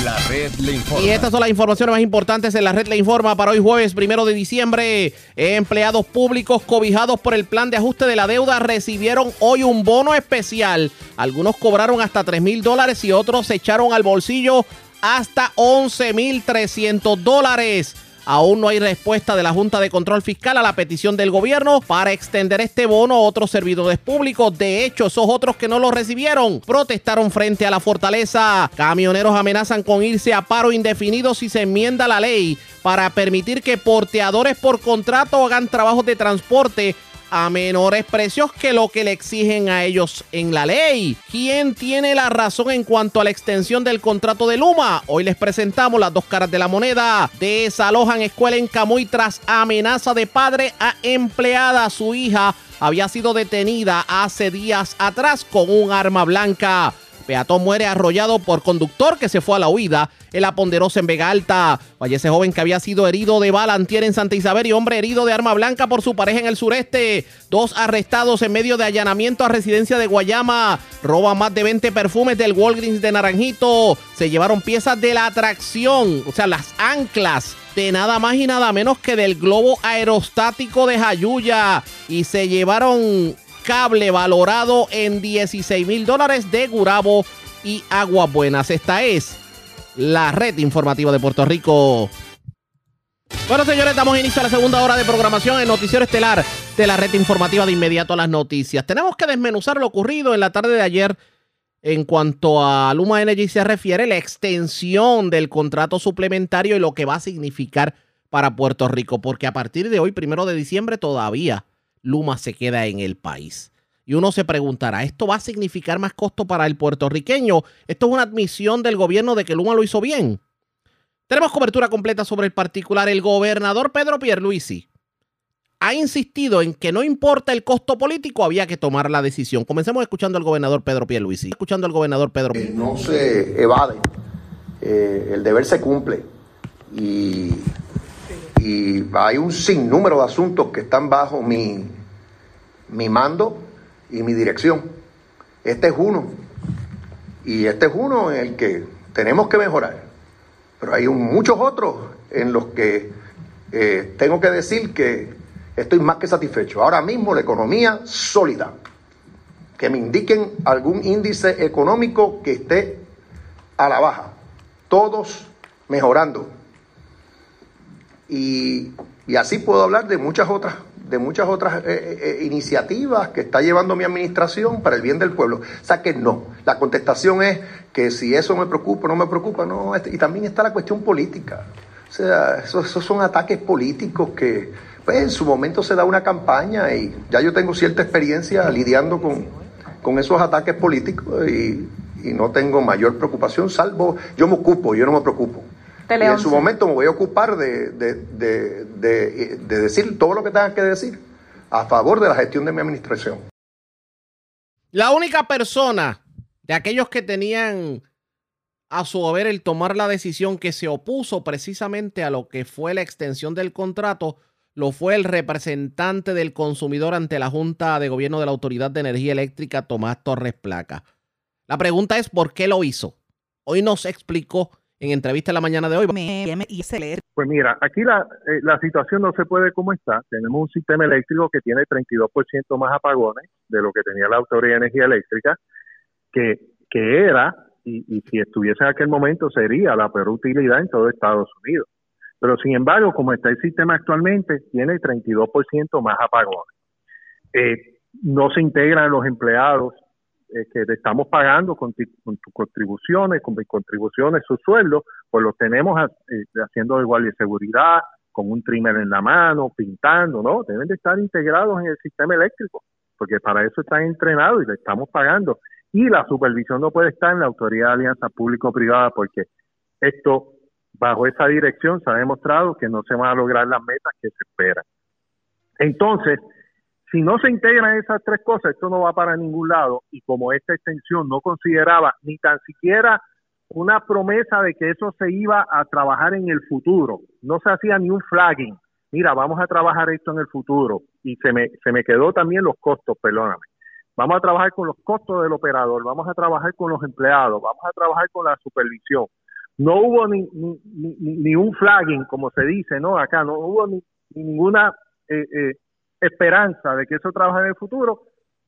La red le informa. Y estas son las informaciones más importantes en la red Le Informa para hoy jueves primero de diciembre. Empleados públicos cobijados por el plan de ajuste de la deuda recibieron hoy un bono especial. Algunos cobraron hasta 3 mil dólares y otros se echaron al bolsillo hasta 11 mil 300 dólares. Aún no hay respuesta de la Junta de Control Fiscal a la petición del gobierno para extender este bono a otros servidores públicos. De hecho, esos otros que no lo recibieron protestaron frente a la fortaleza. Camioneros amenazan con irse a paro indefinido si se enmienda la ley para permitir que porteadores por contrato hagan trabajos de transporte a menores precios que lo que le exigen a ellos en la ley. ¿Quién tiene la razón en cuanto a la extensión del contrato de Luma? Hoy les presentamos las dos caras de la moneda. Desalojan escuela en Camuy tras amenaza de padre a empleada. Su hija había sido detenida hace días atrás con un arma blanca. Peatón muere arrollado por conductor que se fue a la huida en la Ponderosa en Vega Alta. Fallece joven que había sido herido de bala antier en Santa Isabel y hombre herido de arma blanca por su pareja en el sureste. Dos arrestados en medio de allanamiento a residencia de Guayama. Roban más de 20 perfumes del Walgreens de Naranjito. Se llevaron piezas de la atracción, o sea, las anclas de nada más y nada menos que del globo aerostático de Jayuya. Y se llevaron cable valorado en 16 mil dólares de Gurabo y Aguas Buenas. Esta es la red informativa de Puerto Rico. Bueno, señores, damos inicio a la segunda hora de programación en Noticiero Estelar de la red informativa de inmediato a las noticias. Tenemos que desmenuzar lo ocurrido en la tarde de ayer en cuanto a Luma Energy se refiere, la extensión del contrato suplementario y lo que va a significar para Puerto Rico, porque a partir de hoy, primero de diciembre, todavía Luma se queda en el país. Y uno se preguntará, ¿esto va a significar más costo para el puertorriqueño? ¿Esto es una admisión del gobierno de que Luma lo hizo bien? Tenemos cobertura completa sobre el particular. El gobernador Pedro Pierluisi ha insistido en que no importa el costo político, había que tomar la decisión. Comencemos escuchando al gobernador Pedro Pierluisi. Escuchando al gobernador Pedro Eh, no se evade, eh, el deber se cumple y, y hay un sinnúmero de asuntos que están bajo mi, mi mando y mi dirección. Este es uno y este es uno en el que tenemos que mejorar, pero hay muchos otros en los que eh, tengo que decir que estoy más que satisfecho. Ahora mismo la economía sólida, que me indiquen algún índice económico que esté a la baja, todos mejorando. Y, así puedo hablar de muchas otras, de muchas otras eh, eh, iniciativas que está llevando mi administración para el bien del pueblo. O sea que no. La contestación es que si eso me preocupa no me preocupa, no. este- Y también está la cuestión política. O sea, esos, son ataques políticos que, pues, en su momento se da una campaña y ya yo tengo cierta experiencia lidiando con, con esos ataques políticos y no tengo mayor preocupación, salvo yo me ocupo, yo no me preocupo. Y en su momento me voy a ocupar de, de, de, de- de decir todo lo que tenga que decir a favor de la gestión de mi administración. La única persona de aquellos que tenían a su haber el tomar la decisión que se opuso precisamente a lo que fue la extensión del contrato, lo fue el representante del consumidor ante la Junta de Gobierno de la Autoridad de Energía Eléctrica, Tomás Torres Placa. La pregunta es por qué lo hizo. Hoy nos explicó en entrevista en la mañana de hoy. Pues mira, aquí la, eh, la situación no se puede como está. Tenemos un sistema eléctrico que tiene 32% más apagones de lo que tenía la Autoridad de Energía Eléctrica, que, que era, y, y si estuviese en aquel momento, sería la peor utilidad en todo Estados Unidos. Pero sin embargo, como está el sistema actualmente, tiene 32% más apagones. Eh, no se integran los empleados eh, que le estamos pagando con, con tus contribuciones, con mis contribuciones, su sueldo, pues los tenemos ha- eh, haciendo guardia de seguridad, con un trimmer en la mano, pintando, ¿no? Deben de estar integrados en el sistema eléctrico, porque para eso están entrenados y le estamos pagando. Y la supervisión no puede estar en la Autoridad de Alianza Público-Privada, porque esto, bajo esa dirección, se ha demostrado que no se van a lograr las metas que se esperan. Entonces, si no se integran esas tres cosas, esto no va para ningún lado y como esta extensión no consideraba ni tan siquiera una promesa de que eso se iba a trabajar en el futuro. No se hacía ni un flagging. Mira, vamos a trabajar esto en el futuro. Y se me, se me quedó también los costos, perdóname. Vamos a trabajar con los costos del operador, vamos a trabajar con los empleados, vamos a trabajar con la supervisión. No hubo ni, ni, ni, ni un flagging, como se dice, ¿no? Acá no hubo ni, ninguna eh, eh, esperanza de que eso trabaje en el futuro.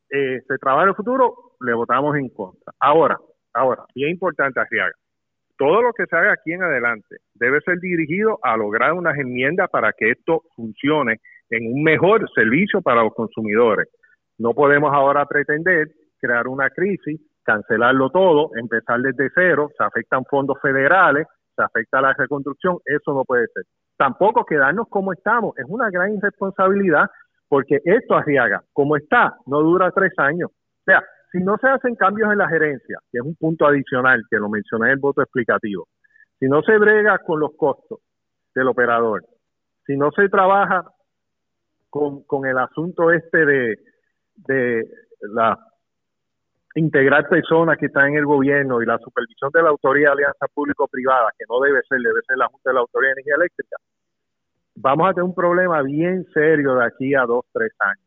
Eh, se trabaja en el futuro, le votamos en contra. Ahora, ahora, bien importante, Arriaga, todo lo que se haga aquí en adelante debe ser dirigido a lograr unas enmiendas para que esto funcione en un mejor servicio para los consumidores. No podemos ahora pretender crear una crisis, cancelarlo todo, empezar desde cero, se afectan fondos federales, se afecta la reconstrucción, eso no puede ser. Tampoco quedarnos como estamos, es una gran irresponsabilidad porque esto arriaga, como está, no dura tres años. O sea, si no se hacen cambios en la gerencia, que es un punto adicional que lo mencioné en el voto explicativo, si no se brega con los costos del operador, si no se trabaja con, el asunto este de, de la integrar personas que están en el gobierno y la supervisión de la Autoridad de Alianza Público-Privada, que no debe ser, debe ser la Junta de la Autoridad de Energía Eléctrica, vamos a tener un problema bien serio de aquí a dos, tres años.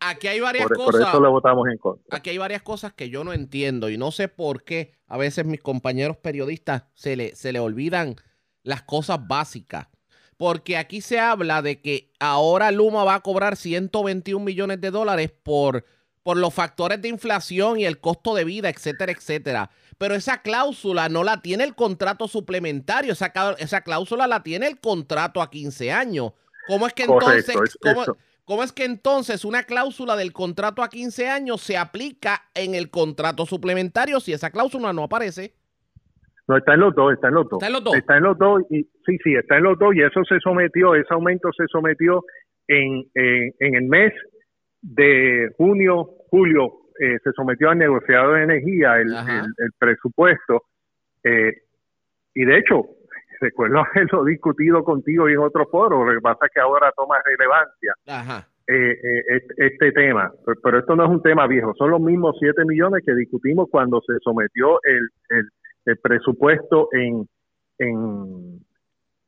Aquí, hay varias cosas. Por eso le votamos en contra. Aquí hay varias cosas que yo no entiendo y no sé por qué a veces mis compañeros periodistas se le, se le olvidan las cosas básicas. Porque aquí se habla de que ahora Luma va a cobrar 121 millones de dólares por, por los factores de inflación y el costo de vida, etcétera, etcétera. Pero esa cláusula no la tiene el contrato suplementario, esa, esa cláusula la tiene el contrato a 15 años. ¿Cómo es que entonces, cómo, es que entonces una cláusula del contrato a 15 años se aplica en el contrato suplementario si esa cláusula no aparece? No, está en los dos, está en los dos. Está en los dos. Está en los dos, y, sí, sí, está en los dos, y eso se sometió, ese aumento se sometió en, en, el mes de junio, julio, eh, se sometió al negociado de energía el, el, presupuesto, eh, y de hecho, recuerdo haberlo discutido contigo y en otro foro, lo que pasa es que ahora toma relevancia. Eh, este, este, tema, pero, esto no es un tema viejo, son los mismos 7 millones que discutimos cuando se sometió el, el el presupuesto en, en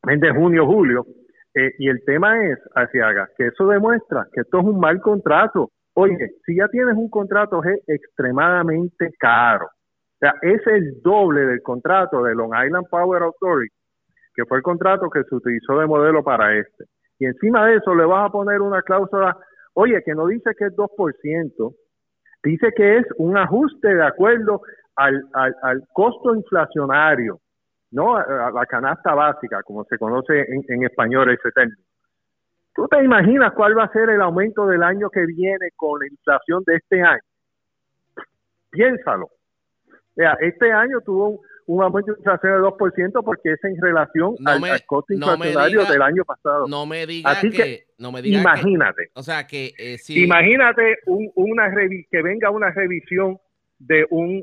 mes de junio, julio. Eh, y el tema es, Asiaga, que eso demuestra que esto es un mal contrato. Oye, si ya tienes un contrato es extremadamente caro. O sea, es el doble del contrato de Long Island Power Authority, que fue el contrato que se utilizó de modelo para este. Y encima de eso le vas a poner una cláusula, oye, que no dice que es 2%, dice que es un ajuste de acuerdo al, al, costo inflacionario, ¿no? A, la canasta básica, como se conoce en, español ese término. ¿Tú te imaginas cuál va a ser el aumento del año que viene con la inflación de este año? Piénsalo. O este año tuvo un, aumento de inflación de 2% porque es en relación al, costo inflacionario del año pasado. No me digas Así que, no me imagínate. o sea que eh, si, Imagínate un, una que venga una revisión de un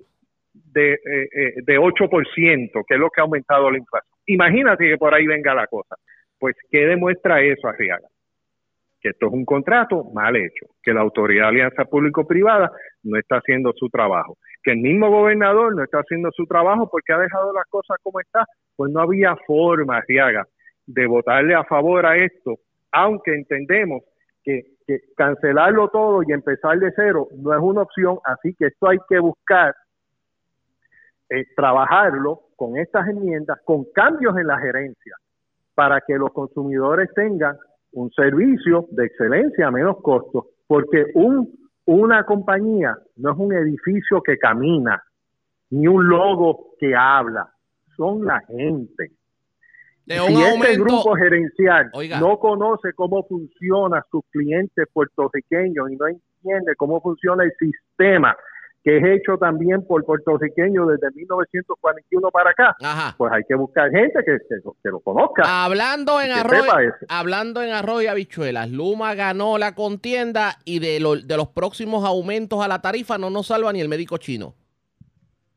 de, eh, eh de 8%, que es lo que ha aumentado la inflación. Imagínate que por ahí venga la cosa. Pues, ¿qué demuestra eso, Arriaga? Que esto es un contrato mal hecho, que la Autoridad de Alianza Público-Privada no está haciendo su trabajo, que el mismo gobernador no está haciendo su trabajo porque ha dejado las cosas como está, pues no había forma, Arriaga, de votarle a favor a esto, aunque entendemos que, que cancelarlo todo y empezar de cero no es una opción, así que esto hay que buscar eh, trabajarlo con estas enmiendas, con cambios en la gerencia, para que los consumidores tengan un servicio de excelencia a menos costos, porque un, una compañía no es un edificio que camina, ni un logo que habla, son la gente. si este grupo gerencial no conoce cómo funciona sus clientes puertorriqueños y no entiende cómo funciona el sistema que es hecho también por puertorriqueños desde 1941 para acá, pues hay que buscar gente que, que, lo conozca. Hablando en, arroz, hablando en arroz y habichuelas, Luma ganó la contienda y de, de los próximos aumentos a la tarifa no nos salva ni el médico chino.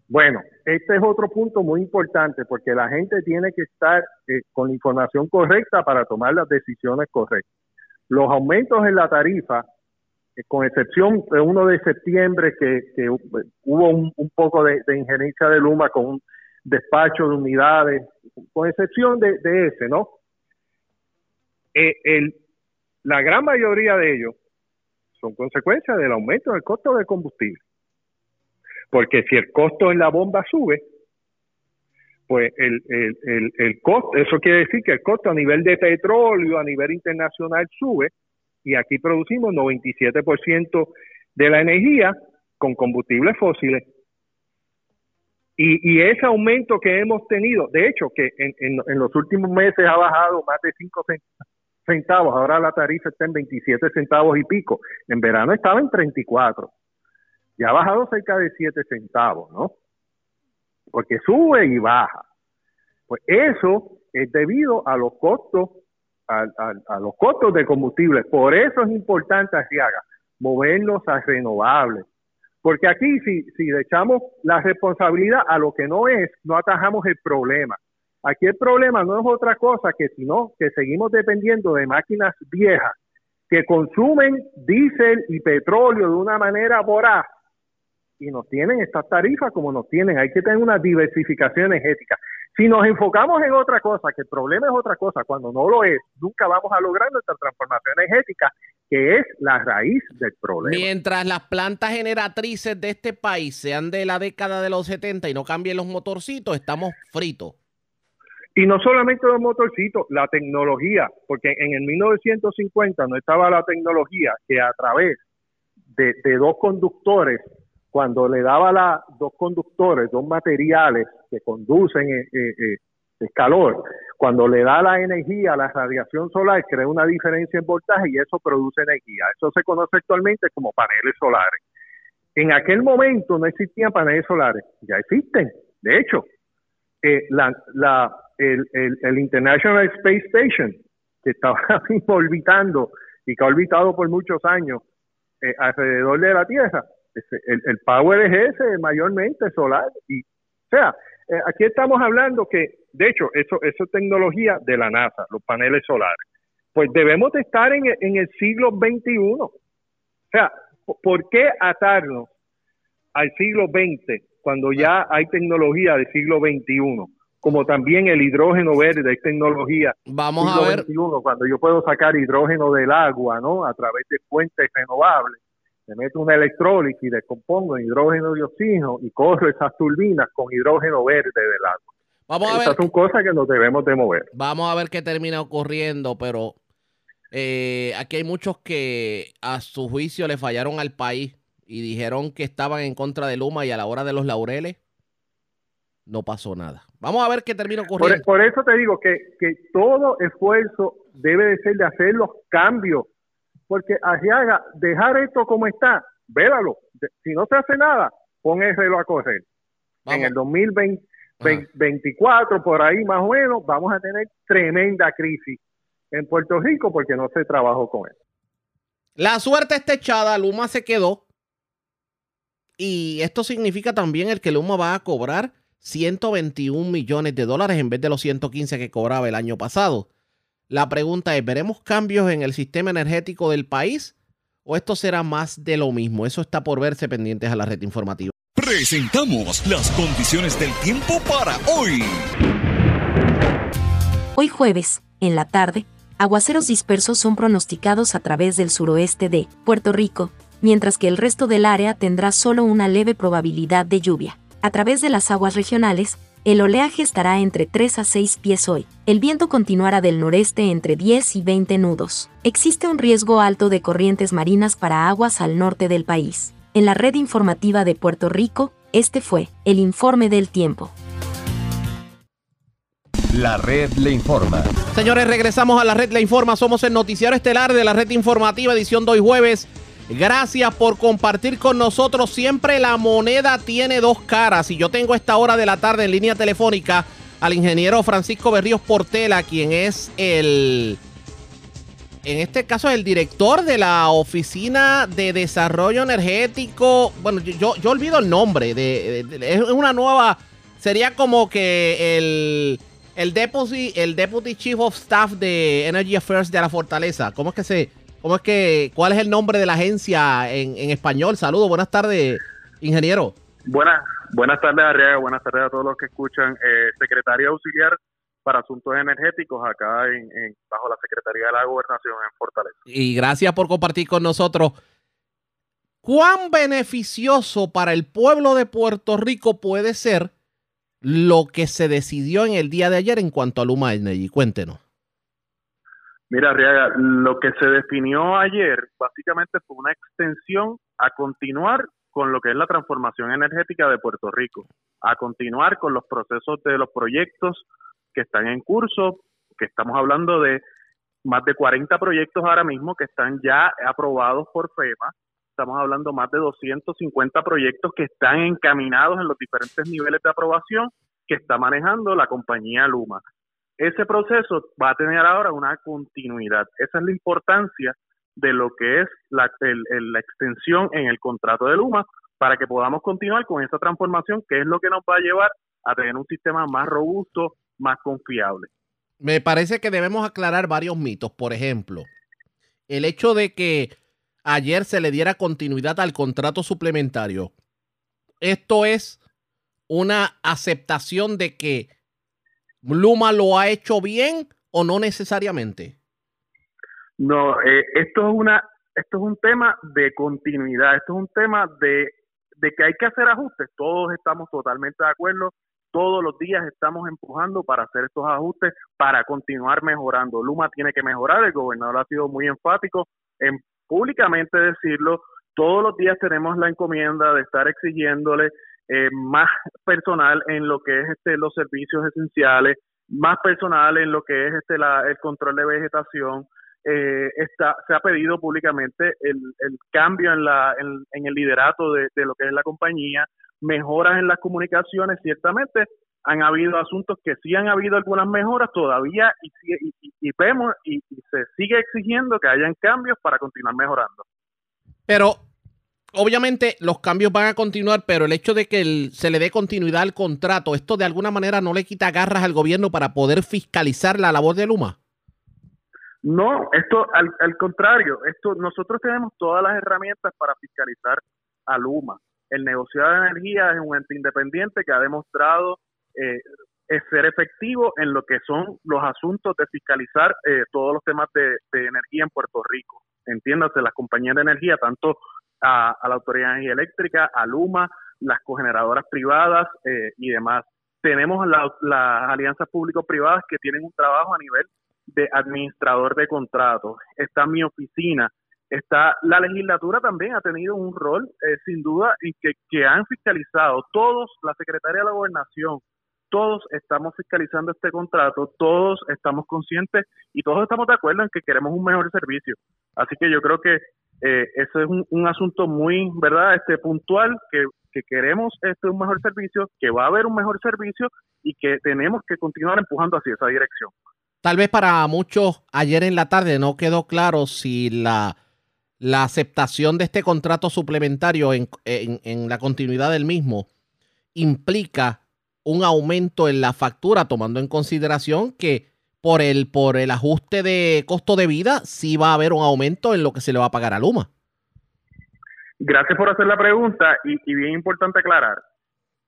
Bueno, este es otro punto muy importante porque la gente tiene que estar eh, con la información correcta para tomar las decisiones correctas. Los aumentos en la tarifa con excepción de uno de septiembre que, hubo un, poco de, injerencia de Luma con despacho de unidades, con excepción de, de ese, ¿no? Eh, el, la gran mayoría de ellos son consecuencias del aumento del costo del combustible. Porque si el costo en la bomba sube, pues el, el, el, el costo, eso quiere decir que el costo a nivel de petróleo, a nivel internacional sube, y aquí producimos 97% de la energía con combustibles fósiles. Y, ese aumento que hemos tenido, de hecho, que en, en, en los últimos meses ha bajado más de 5 centavos, ahora la tarifa está en 27 centavos y pico, en verano estaba en 34, ya ha bajado cerca de 7 centavos, ¿no? Porque sube y baja. Pues eso es debido a los costos, a, a, los costos de combustible. Por eso es importante, Arriaga, movernos a renovables. Porque aquí si, si le echamos la responsabilidad a lo que no es, no atajamos el problema. Aquí el problema no es otra cosa que sino que seguimos dependiendo de máquinas viejas que consumen diésel y petróleo de una manera voraz y nos tienen estas tarifas como nos tienen. Hay que tener una diversificación energética. Si nos enfocamos en otra cosa, que el problema es otra cosa, cuando no lo es, nunca vamos a lograr nuestra transformación energética, que es la raíz del problema. Mientras las plantas generatrices de este país sean de la década de los 70 y no cambien los motorcitos, estamos fritos. Y no solamente los motorcitos, la tecnología, porque en el 1950 no estaba la tecnología que a través de, de dos conductores cuando le daba la, dos conductores, dos materiales que conducen eh, eh, eh, calor, cuando le da la energía a la radiación solar, crea una diferencia en voltaje y eso produce energía. Eso se conoce actualmente como paneles solares. En aquel momento no existían paneles solares, ya existen. De hecho, la, el, el, el International Space Station, que estaba orbitando y que ha orbitado por muchos años alrededor de la Tierra, el, el, power es ese mayormente solar. Y o sea eh, aquí estamos hablando que de hecho eso eso es tecnología de la NASA los paneles solares. Pues debemos de estar en, en el siglo XXI o sea ¿por qué atarnos al siglo XX cuando ya hay tecnología del siglo XXI como también el hidrógeno verde es tecnología vamos a ver. XXI, cuando yo puedo sacar hidrógeno del agua no a través de fuentes renovables le meto una electrólisis y descompongo en hidrógeno y oxígeno y corro esas turbinas con hidrógeno verde del agua. Vamos a Esas ver. son cosas que nos debemos de mover. Vamos a ver qué termina ocurriendo, pero eh, aquí hay muchos que a su juicio le fallaron al país y dijeron que estaban en contra de Luma y a la hora de los laureles no pasó nada. Vamos a ver qué termina ocurriendo. Por, por eso te digo que, que todo esfuerzo debe de ser de hacer los cambios porque Arriaga, dejar esto como está, vélalo. Si no se hace nada, pon el reloj a correr. Vamos. En el 2024, por ahí más o menos, vamos a tener tremenda crisis en Puerto Rico porque no se trabajó con él. La suerte está echada, Luma se quedó. Y esto significa también el que Luma va a cobrar 121 millones de dólares en vez de los 115 que cobraba el año pasado. La pregunta es, ¿veremos cambios en el sistema energético del país o esto será más de lo mismo? Eso está por verse pendientes a la red informativa. Presentamos las condiciones del tiempo para hoy. Hoy jueves, en la tarde, aguaceros dispersos son pronosticados a través del suroeste de Puerto Rico, mientras que el resto del área tendrá solo una leve probabilidad de lluvia. A través de las aguas regionales, el oleaje estará entre 3 a 6 pies hoy. El viento continuará del noreste entre 10 y 20 nudos. Existe un riesgo alto de corrientes marinas para aguas al norte del país. En la red informativa de Puerto Rico, este fue el informe del tiempo. La red le informa. Señores, regresamos a la red le informa. Somos el noticiero estelar de la red informativa, edición de hoy jueves. Gracias por compartir con nosotros. Siempre la moneda tiene dos caras. Y yo tengo esta hora de la tarde en línea telefónica al ingeniero Francisco Berríos Portela, quien es el, en este caso, el director de la Oficina de Desarrollo Energético. Bueno, yo, yo olvido el nombre. De, de, es una nueva, sería como que el, el, deputy, el Deputy Chief of Staff de Energy Affairs de la Fortaleza. ¿Cómo es que se... ¿Cómo es que, cuál es el nombre de la agencia en, en español? Saludos, buenas tardes, ingeniero. Buenas, buenas tardes, Arriaga. Buenas tardes a todos los que escuchan. Eh, secretaria auxiliar para asuntos energéticos acá en, bajo la Secretaría de la Gobernación en Fortaleza. Y gracias por compartir con nosotros. ¿Cuán beneficioso para el pueblo de Puerto Rico puede ser lo que se decidió en el día de ayer en cuanto a Luma Energy? Cuéntenos. Mira, Riaga, lo que se definió ayer básicamente fue una extensión a continuar con lo que es la transformación energética de Puerto Rico, a continuar con los procesos de los proyectos que están en curso, que estamos hablando de más de 40 proyectos ahora mismo que están ya aprobados por FEMA. Estamos hablando más de 250 proyectos que están encaminados en los diferentes niveles de aprobación que está manejando la compañía Luma. Ese proceso va a tener ahora una continuidad. Esa es la importancia de lo que es la, extensión en el contrato de Luma para que podamos continuar con esa transformación que es lo que nos va a llevar a tener un sistema más robusto, más confiable. Me parece que debemos aclarar varios mitos. Por ejemplo, el hecho de que ayer se le diera continuidad al contrato suplementario. Esto es una aceptación de que Luma lo ha hecho bien o no necesariamente. No, eh, esto es una, esto es un tema de continuidad, esto es un tema de, de que hay que hacer ajustes. Todos estamos totalmente de acuerdo todos los días estamos empujando para hacer estos ajustes, para continuar mejorando. Luma tiene que mejorar, el gobernador ha sido muy enfático en públicamente decirlo. Todos los días tenemos la encomienda de estar exigiéndole eh, más personal en lo que es este los servicios esenciales, más personal en lo que es este la, el control de vegetación. Eh, está, se ha pedido públicamente el, cambio en, la, en, el liderato de, lo que es la compañía, mejoras en las comunicaciones, ciertamente han habido asuntos que sí han habido algunas mejoras todavía y, y, vemos y, se sigue exigiendo que hayan cambios para continuar mejorando. Pero obviamente los cambios van a continuar, pero el hecho de que se le dé continuidad al contrato, ¿esto de alguna manera no le quita garras al gobierno para poder fiscalizar la labor de Luma? No, esto al, al contrario, esto nosotros tenemos todas las herramientas para fiscalizar a Luma el negociado de energía es un ente independiente que ha demostrado eh, ser efectivo en lo que son los asuntos de fiscalizar eh, todos los temas de, energía en Puerto Rico. Entiéndase, las compañías de energía, tanto a, la Autoridad de Energía Eléctrica, a Luma, las cogeneradoras privadas eh, y demás. Tenemos las alianzas público-privadas que tienen un trabajo a nivel de administrador de contratos. Está mi oficina Está, la legislatura también ha tenido un rol, eh, sin duda, en que, que han fiscalizado todos, la Secretaría de la Gobernación, todos estamos fiscalizando este contrato, todos estamos conscientes y todos estamos de acuerdo en que queremos un mejor servicio. Así que yo creo que eh, ese es un, asunto muy, ¿verdad?, este puntual, que, que queremos este un mejor servicio, que va a haber un mejor servicio y que tenemos que continuar empujando hacia esa dirección. Tal vez para muchos ayer en la tarde no quedó claro si la la aceptación de este contrato suplementario en, la continuidad del mismo implica un aumento en la factura, tomando en consideración que por el, por el ajuste de costo de vida sí va a haber un aumento en lo que se le va a pagar a Luma. Gracias por hacer la pregunta y, bien importante aclarar,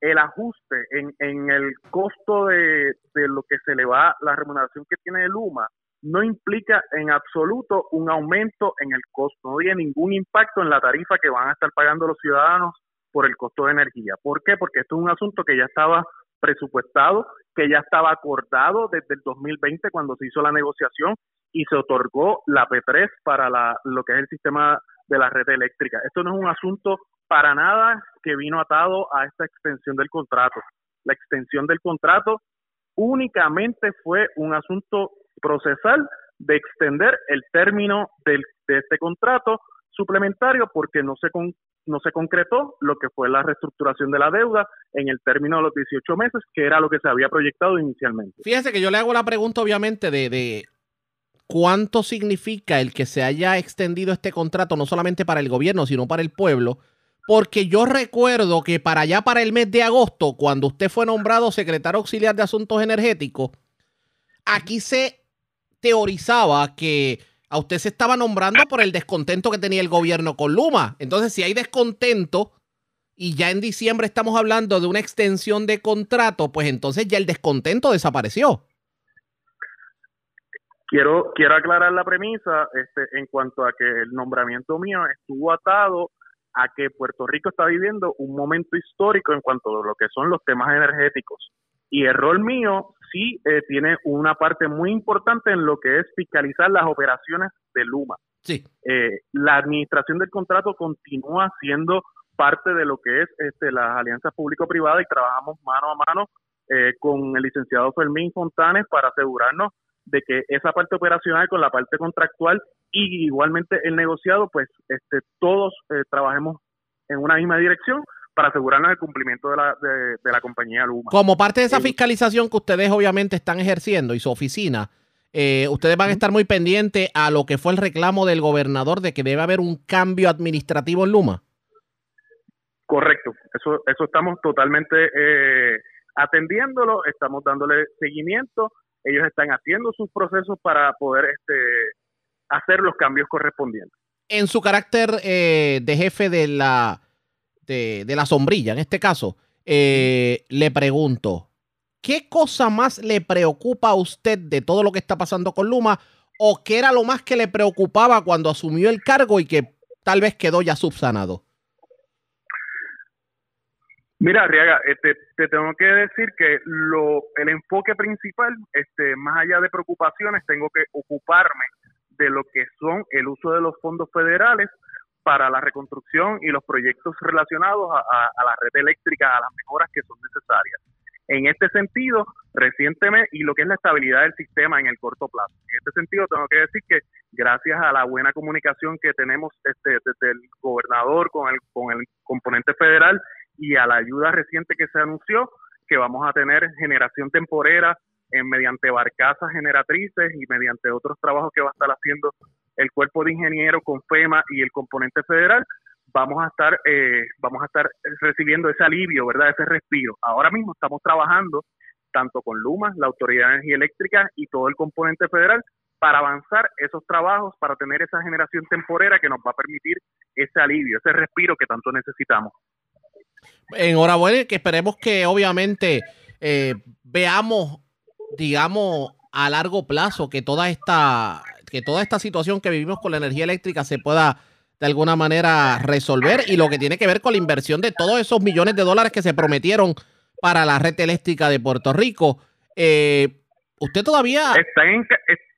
el ajuste en, en el costo de, de, lo que se le va, la remuneración que tiene Luma, no implica en absoluto un aumento en el costo, no tiene ningún impacto en la tarifa que van a estar pagando los ciudadanos por el costo de energía. ¿Por qué? Porque esto es un asunto que ya estaba presupuestado, que ya estaba acordado desde el 2020 cuando se hizo la negociación y se otorgó la P3 para la, lo que es el sistema de la red eléctrica. Esto no es un asunto para nada que vino atado a esta extensión del contrato. La extensión del contrato únicamente fue un asunto procesal de extender el término del, de este contrato suplementario porque no se, no se concretó lo que fue la reestructuración de la deuda en el término de los 18 meses, que era lo que se había proyectado inicialmente. Fíjese que yo le hago la pregunta, obviamente, de, de cuánto significa el que se haya extendido este contrato, no solamente para el gobierno, sino para el pueblo. Porque yo recuerdo que para allá, para el mes de agosto, cuando usted fue nombrado secretario auxiliar de Asuntos Energéticos, aquí se teorizaba que a usted se estaba nombrando por el descontento que tenía el gobierno con Luma. Entonces, si hay descontento y ya en diciembre estamos hablando de una extensión de contrato, pues entonces ya el descontento desapareció. Quiero, quiero aclarar la premisa este, en cuanto a que el nombramiento mío estuvo atado a que Puerto Rico está viviendo un momento histórico en cuanto a lo que son los temas energéticos. Y el rol mío sí eh, tiene una parte muy importante en lo que es fiscalizar las operaciones de Luma. Sí. Eh, la administración del contrato continúa siendo parte de lo que es este, las alianzas público-privadas y trabajamos mano a mano eh, con el licenciado Fermín Fontanes para asegurarnos de que esa parte operacional con la parte contractual y igualmente el negociado, pues este, todos eh, trabajemos en una misma dirección para asegurarnos el cumplimiento de la, de, la compañía Luma. Como parte de esa fiscalización que ustedes obviamente están ejerciendo y su oficina, eh, ustedes van a estar muy pendientes a lo que fue el reclamo del gobernador de que debe haber un cambio administrativo en Luma. Correcto, eso, eso estamos totalmente eh, atendiéndolo, estamos dándole seguimiento, ellos están haciendo sus procesos para poder este, hacer los cambios correspondientes. En su carácter eh, de jefe de la, de, la sombrilla, en este caso, eh, le pregunto, ¿qué cosa más le preocupa a usted de todo lo que está pasando con Luma? ¿O qué era lo más que le preocupaba cuando asumió el cargo y que tal vez quedó ya subsanado? Mira, Riaga, este, te tengo que decir que lo, el enfoque principal, este, más allá de preocupaciones, tengo que ocuparme de lo que son el uso de los fondos federales para la reconstrucción y los proyectos relacionados a, la red eléctrica, a las mejoras que son necesarias. En este sentido, recientemente, y lo que es la estabilidad del sistema en el corto plazo. En este sentido, tengo que decir que gracias a la buena comunicación que tenemos este, desde el gobernador con el, con el componente federal y a la ayuda reciente que se anunció, que vamos a tener generación temporera en, mediante barcazas generatrices y mediante otros trabajos que va a estar haciendo el cuerpo de ingenieros con FEMA y el componente federal, vamos a estar eh, vamos a estar recibiendo ese alivio, ¿verdad? Ese respiro. Ahora mismo estamos trabajando tanto con Luma, la Autoridad de Energía Eléctrica y todo el componente federal para avanzar esos trabajos, para tener esa generación temporera que nos va a permitir ese alivio, ese respiro que tanto necesitamos enhorabuena que esperemos que obviamente eh, veamos, digamos, a largo plazo que toda esta que toda esta situación que vivimos con la energía eléctrica se pueda de alguna manera resolver y lo que tiene que ver con la inversión de todos esos millones de dólares que se prometieron para la red eléctrica de Puerto Rico. Eh, usted todavía... Están,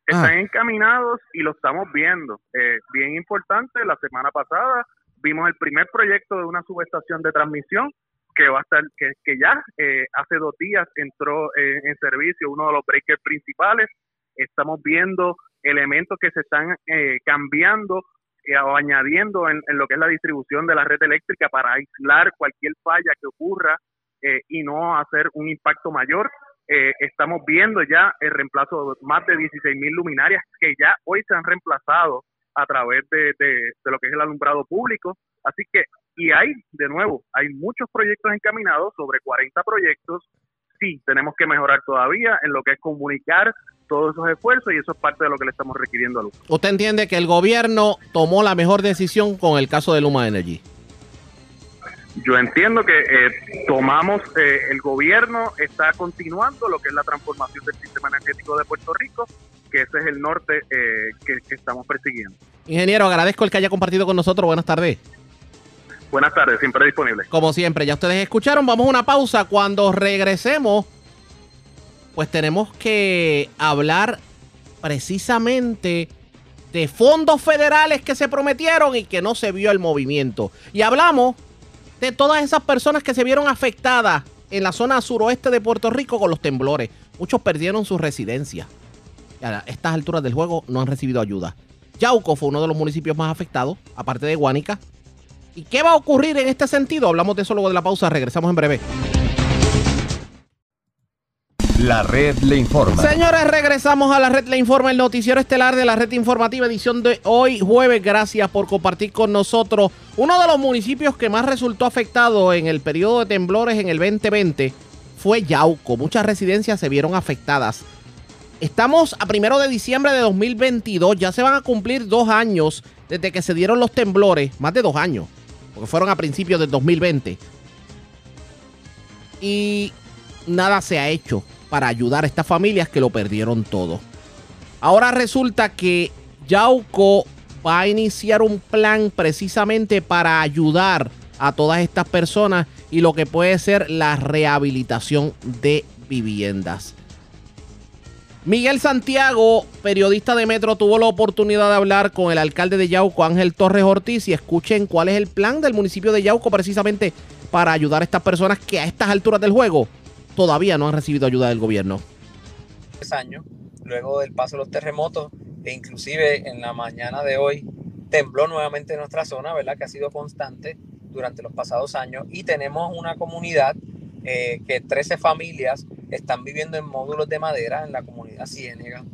están ah. encaminados y lo estamos viendo. Eh, bien importante, la semana pasada vimos el primer proyecto de una subestación de transmisión que va a estar, que, que ya eh, hace dos días entró eh, en servicio uno de los breakers principales. Estamos viendo elementos que se están eh, cambiando o añadiendo en, lo que es la distribución de la red eléctrica para aislar cualquier falla que ocurra y no hacer un impacto mayor. estamos viendo ya el reemplazo de más de 16 mil luminarias que ya hoy se han reemplazado a través de, lo que es el alumbrado público. Así que, y hay, de nuevo, hay muchos proyectos encaminados, sobre 40 proyectos. Sí, tenemos que mejorar todavía en lo que es comunicar todos esos esfuerzos y eso es parte de lo que le estamos requiriendo a Luma. ¿Usted entiende que el gobierno tomó la mejor decisión con el caso de Luma Energy? Yo entiendo que eh, tomamos, eh, el gobierno está continuando lo que es la transformación del sistema energético de Puerto Rico que ese es el norte eh, que, estamos persiguiendo. Ingeniero, agradezco el que haya compartido con nosotros. Buenas tardes. Buenas tardes, siempre disponible. Como siempre, ya ustedes escucharon, vamos a una pausa. Cuando regresemos, pues tenemos que hablar precisamente de fondos federales que se prometieron y que no se vio el movimiento. Y hablamos de todas esas personas que se vieron afectadas en la zona suroeste de Puerto Rico con los temblores. Muchos perdieron su residencia a estas alturas del juego no han recibido ayuda. Yauco fue uno de los municipios más afectados, aparte de Guánica. ¿Y qué va a ocurrir en este sentido? Hablamos de eso luego de la pausa. Regresamos en breve. La red le informa. Señores, regresamos a la red le informa, el noticiero estelar de la red informativa, edición de hoy jueves. Gracias por compartir con nosotros. Uno de los municipios que más resultó afectado en el periodo de temblores en el 2020 fue Yauco. Muchas residencias se vieron afectadas. Estamos a primero de diciembre de 2022. Ya se van a cumplir dos años desde que se dieron los temblores. Más de dos años. Porque fueron a principios del 2020. y nada se ha hecho para ayudar a estas familias que lo perdieron todo. Ahora resulta que Yauco va a iniciar un plan precisamente para ayudar a todas estas personas y lo que puede ser la rehabilitación de viviendas. Miguel Santiago, periodista de Metro, tuvo la oportunidad de hablar con el alcalde de Yauco, Ángel Torres Ortiz, y escuchen cuál es el plan del municipio de Yauco precisamente para ayudar a estas personas que a estas alturas del juego todavía no han recibido ayuda del gobierno. años, luego del paso de los terremotos, e inclusive en la mañana de hoy tembló nuevamente nuestra zona, ¿verdad? Que ha sido constante durante los pasados años y tenemos una comunidad eh, que 13 familias están viviendo en módulos de madera en la comunidad Ciénega,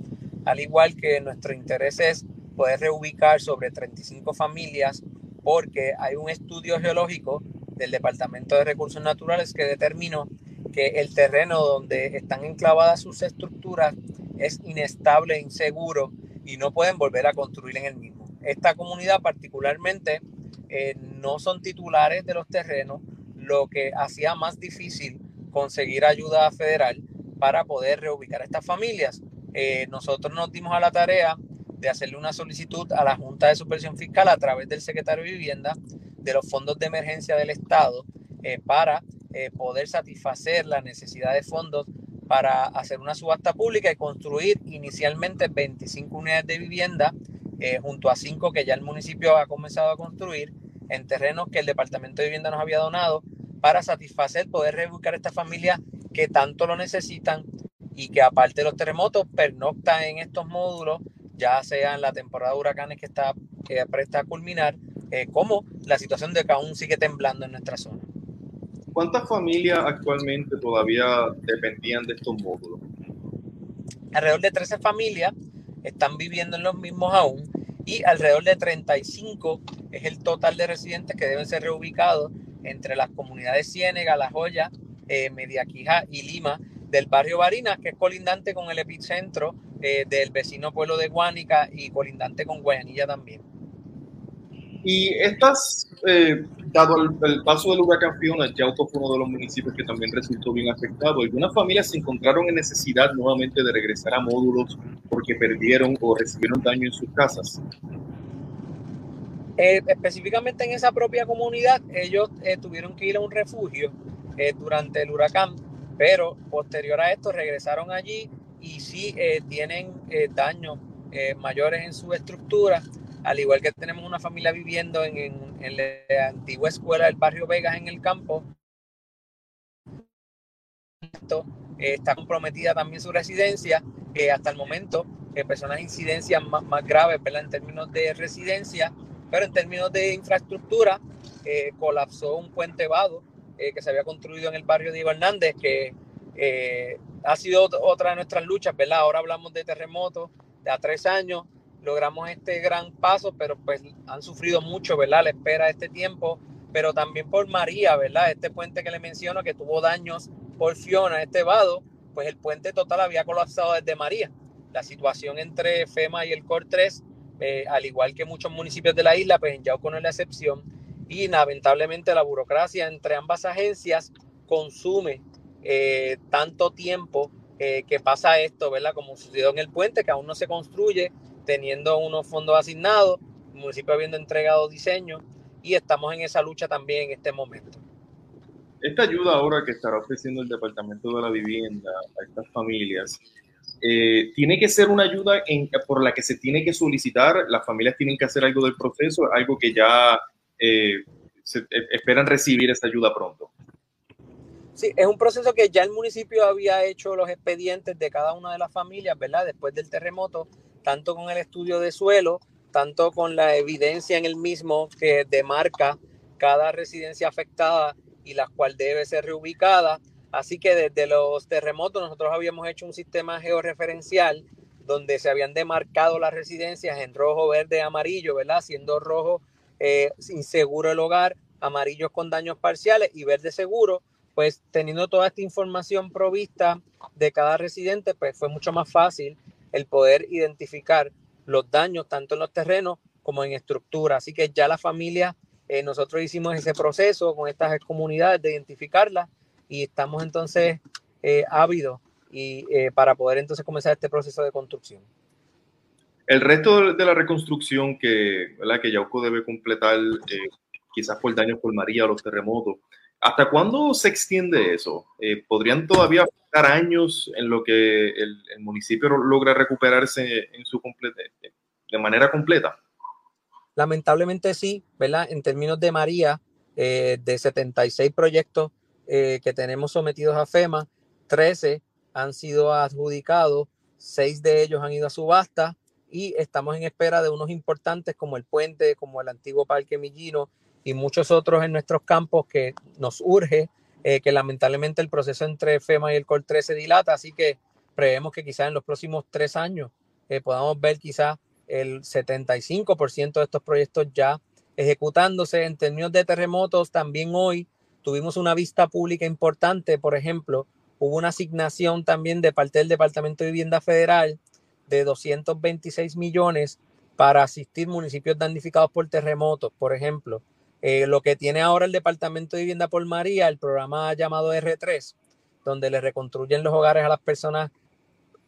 al igual que nuestro interés es poder reubicar sobre 35 familias porque hay un estudio geológico del Departamento de Recursos Naturales que determinó que el terreno donde están enclavadas sus estructuras es inestable e inseguro y no pueden volver a construir en el mismo. Esta comunidad particularmente eh, no son titulares de los terrenos, lo que hacía más difícil conseguir ayuda federal para poder reubicar a estas familias. Eh, nosotros nos dimos a la tarea de hacerle una solicitud a la Junta de Supervisión Fiscal a través del secretario de Vivienda de los fondos de emergencia del Estado eh, para eh, poder satisfacer la necesidad de fondos para hacer una subasta pública y construir inicialmente 25 unidades de vivienda junto a 5 que ya el municipio ha comenzado a construir en terrenos que el Departamento de Vivienda nos había donado para satisfacer, poder reubicar a estas familias que tanto lo necesitan y que aparte de los terremotos pernoctan en estos módulos, ya sea en la temporada de huracanes que está que presta a culminar, eh, como la situación de que aún sigue temblando en nuestra zona. ¿Cuántas familias actualmente todavía dependían de estos módulos? Alrededor de 13 familias están viviendo en los mismos aún y alrededor de 35 es el total de residentes que deben ser reubicados entre las comunidades Ciénega, La Joya, eh, Mediaquija y Lima del barrio Barinas, que es colindante con el epicentro eh, del vecino pueblo de Guánica y colindante con Guayanilla también. Y estas, eh, dado el, paso del huracán Fiona, Yauco fue uno de los municipios que también resultó bien afectado. Algunas familias se encontraron en necesidad nuevamente de regresar a módulos porque perdieron o recibieron daño en sus casas. Eh, específicamente en esa propia comunidad, ellos eh, tuvieron que ir a un refugio eh, durante el huracán, pero posterior a esto regresaron allí y sí tienen daños mayores en su estructura, al igual que tenemos una familia viviendo en, la antigua escuela del barrio Vegas en el campo. está comprometida también su residencia. hasta el momento, personas de incidencias más, más graves en términos de residencia pero en términos de infraestructura, eh, colapsó un puente vado eh, que se había construido en el barrio Diego Hernández, que eh, ha sido otra de nuestras luchas, ¿verdad? Ahora hablamos de terremotos, de a tres años logramos este gran paso, pero pues han sufrido mucho, ¿verdad? La espera de este tiempo, pero también por María, ¿verdad? Este puente que le menciono que tuvo daños por Fiona, este vado, pues el puente total había colapsado desde María. La situación entre FEMA y el COR 3 eh, al igual que muchos municipios de la isla, pues en Yauco no es la excepción. Y lamentablemente la burocracia entre ambas agencias consume eh, tanto tiempo eh, que pasa esto, ¿verdad? Como sucedió en el puente, que aún no se construye, teniendo unos fondos asignados, el municipio habiendo entregado diseño, y estamos en esa lucha también en este momento. Esta ayuda ahora que estará ofreciendo el Departamento de la Vivienda a estas familias, eh, tiene que ser una ayuda por la que se tiene que solicitar, las familias tienen que hacer algo del proceso, algo que ya eh, se, eh, esperan recibir esa ayuda pronto. Sí, es un proceso que ya el municipio había hecho los expedientes de cada una de las familias, ¿verdad? Después del terremoto, tanto con el estudio de suelo, tanto con la evidencia en el mismo que demarca cada residencia afectada y la cual debe ser reubicada, Así que desde los terremotos nosotros habíamos hecho un sistema georreferencial donde se habían demarcado las residencias en rojo, verde, amarillo, ¿verdad? Siendo rojo eh, inseguro el hogar, amarillo con daños parciales y verde seguro, pues teniendo toda esta información provista de cada residente, pues fue mucho más fácil el poder identificar los daños tanto en los terrenos como en estructura. Así que ya la familia, eh, nosotros hicimos ese proceso con estas comunidades de identificarlas y estamos entonces eh, ávidos y, eh, para poder entonces comenzar este proceso de construcción. El resto de la reconstrucción que, ¿verdad? que Yauco debe completar, quizás por daños por María o los terremotos, ¿hasta cuándo se extiende eso? Eh, ¿Podrían todavía faltar años en lo que el, el municipio logra recuperarse en su de manera completa? Lamentablemente sí, ¿verdad? En términos de María, eh, de 76 proyectos eh, que tenemos sometidos a FEMA, 13 han sido adjudicados, 6 de ellos han ido a subasta y estamos en espera de unos importantes como el puente, como el antiguo Parque Millino y muchos otros en nuestros campos que nos urge, eh, que lamentablemente el proceso entre FEMA y el COR 3 se dilata, así que prevemos que quizás en los próximos tres años podamos ver quizás el 75% de estos proyectos ya ejecutándose. En términos de terremotos, también hoy tuvimos una vista pública importante. Por ejemplo, hubo una asignación también de parte del Departamento de Vivienda Federal de 226 millones para asistir municipios damnificados por terremotos. Por ejemplo, eh, lo que tiene ahora el Departamento de Vivienda por María, el programa llamado R3, donde le reconstruyen los hogares a las personas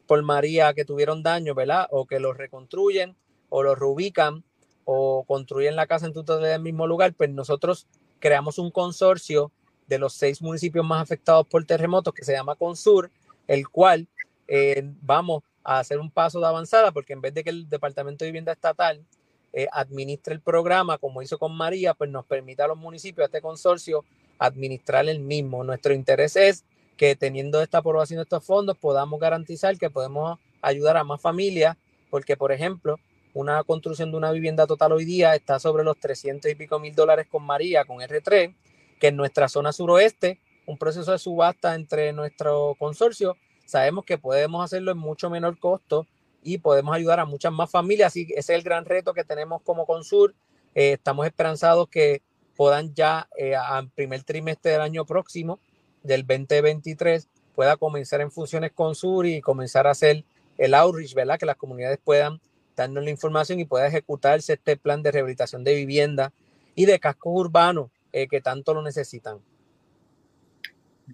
por María que tuvieron daño, ¿verdad? O que los reconstruyen o los reubican o construyen la casa en totalidad el mismo lugar, pues nosotros creamos un consorcio de los seis municipios más afectados por terremotos que se llama Consur, el cual eh, vamos a hacer un paso de avanzada porque en vez de que el Departamento de Vivienda Estatal eh, administre el programa como hizo con María, pues nos permite a los municipios, a este consorcio, administrar el mismo. Nuestro interés es que teniendo esta aprobación de estos fondos podamos garantizar que podemos ayudar a más familias, porque por ejemplo, una construcción de una vivienda total hoy día está sobre los 300 y pico mil dólares con María, con R3, que en nuestra zona suroeste, un proceso de subasta entre nuestro consorcio, sabemos que podemos hacerlo en mucho menor costo y podemos ayudar a muchas más familias. Así ese es el gran reto que tenemos como Consur. Eh, estamos esperanzados que puedan ya eh, al primer trimestre del año próximo, del 2023, pueda comenzar en funciones Consur y comenzar a hacer el outreach, ¿verdad? Que las comunidades puedan darnos la información y pueda ejecutarse este plan de rehabilitación de vivienda y de cascos urbanos eh, que tanto lo necesitan.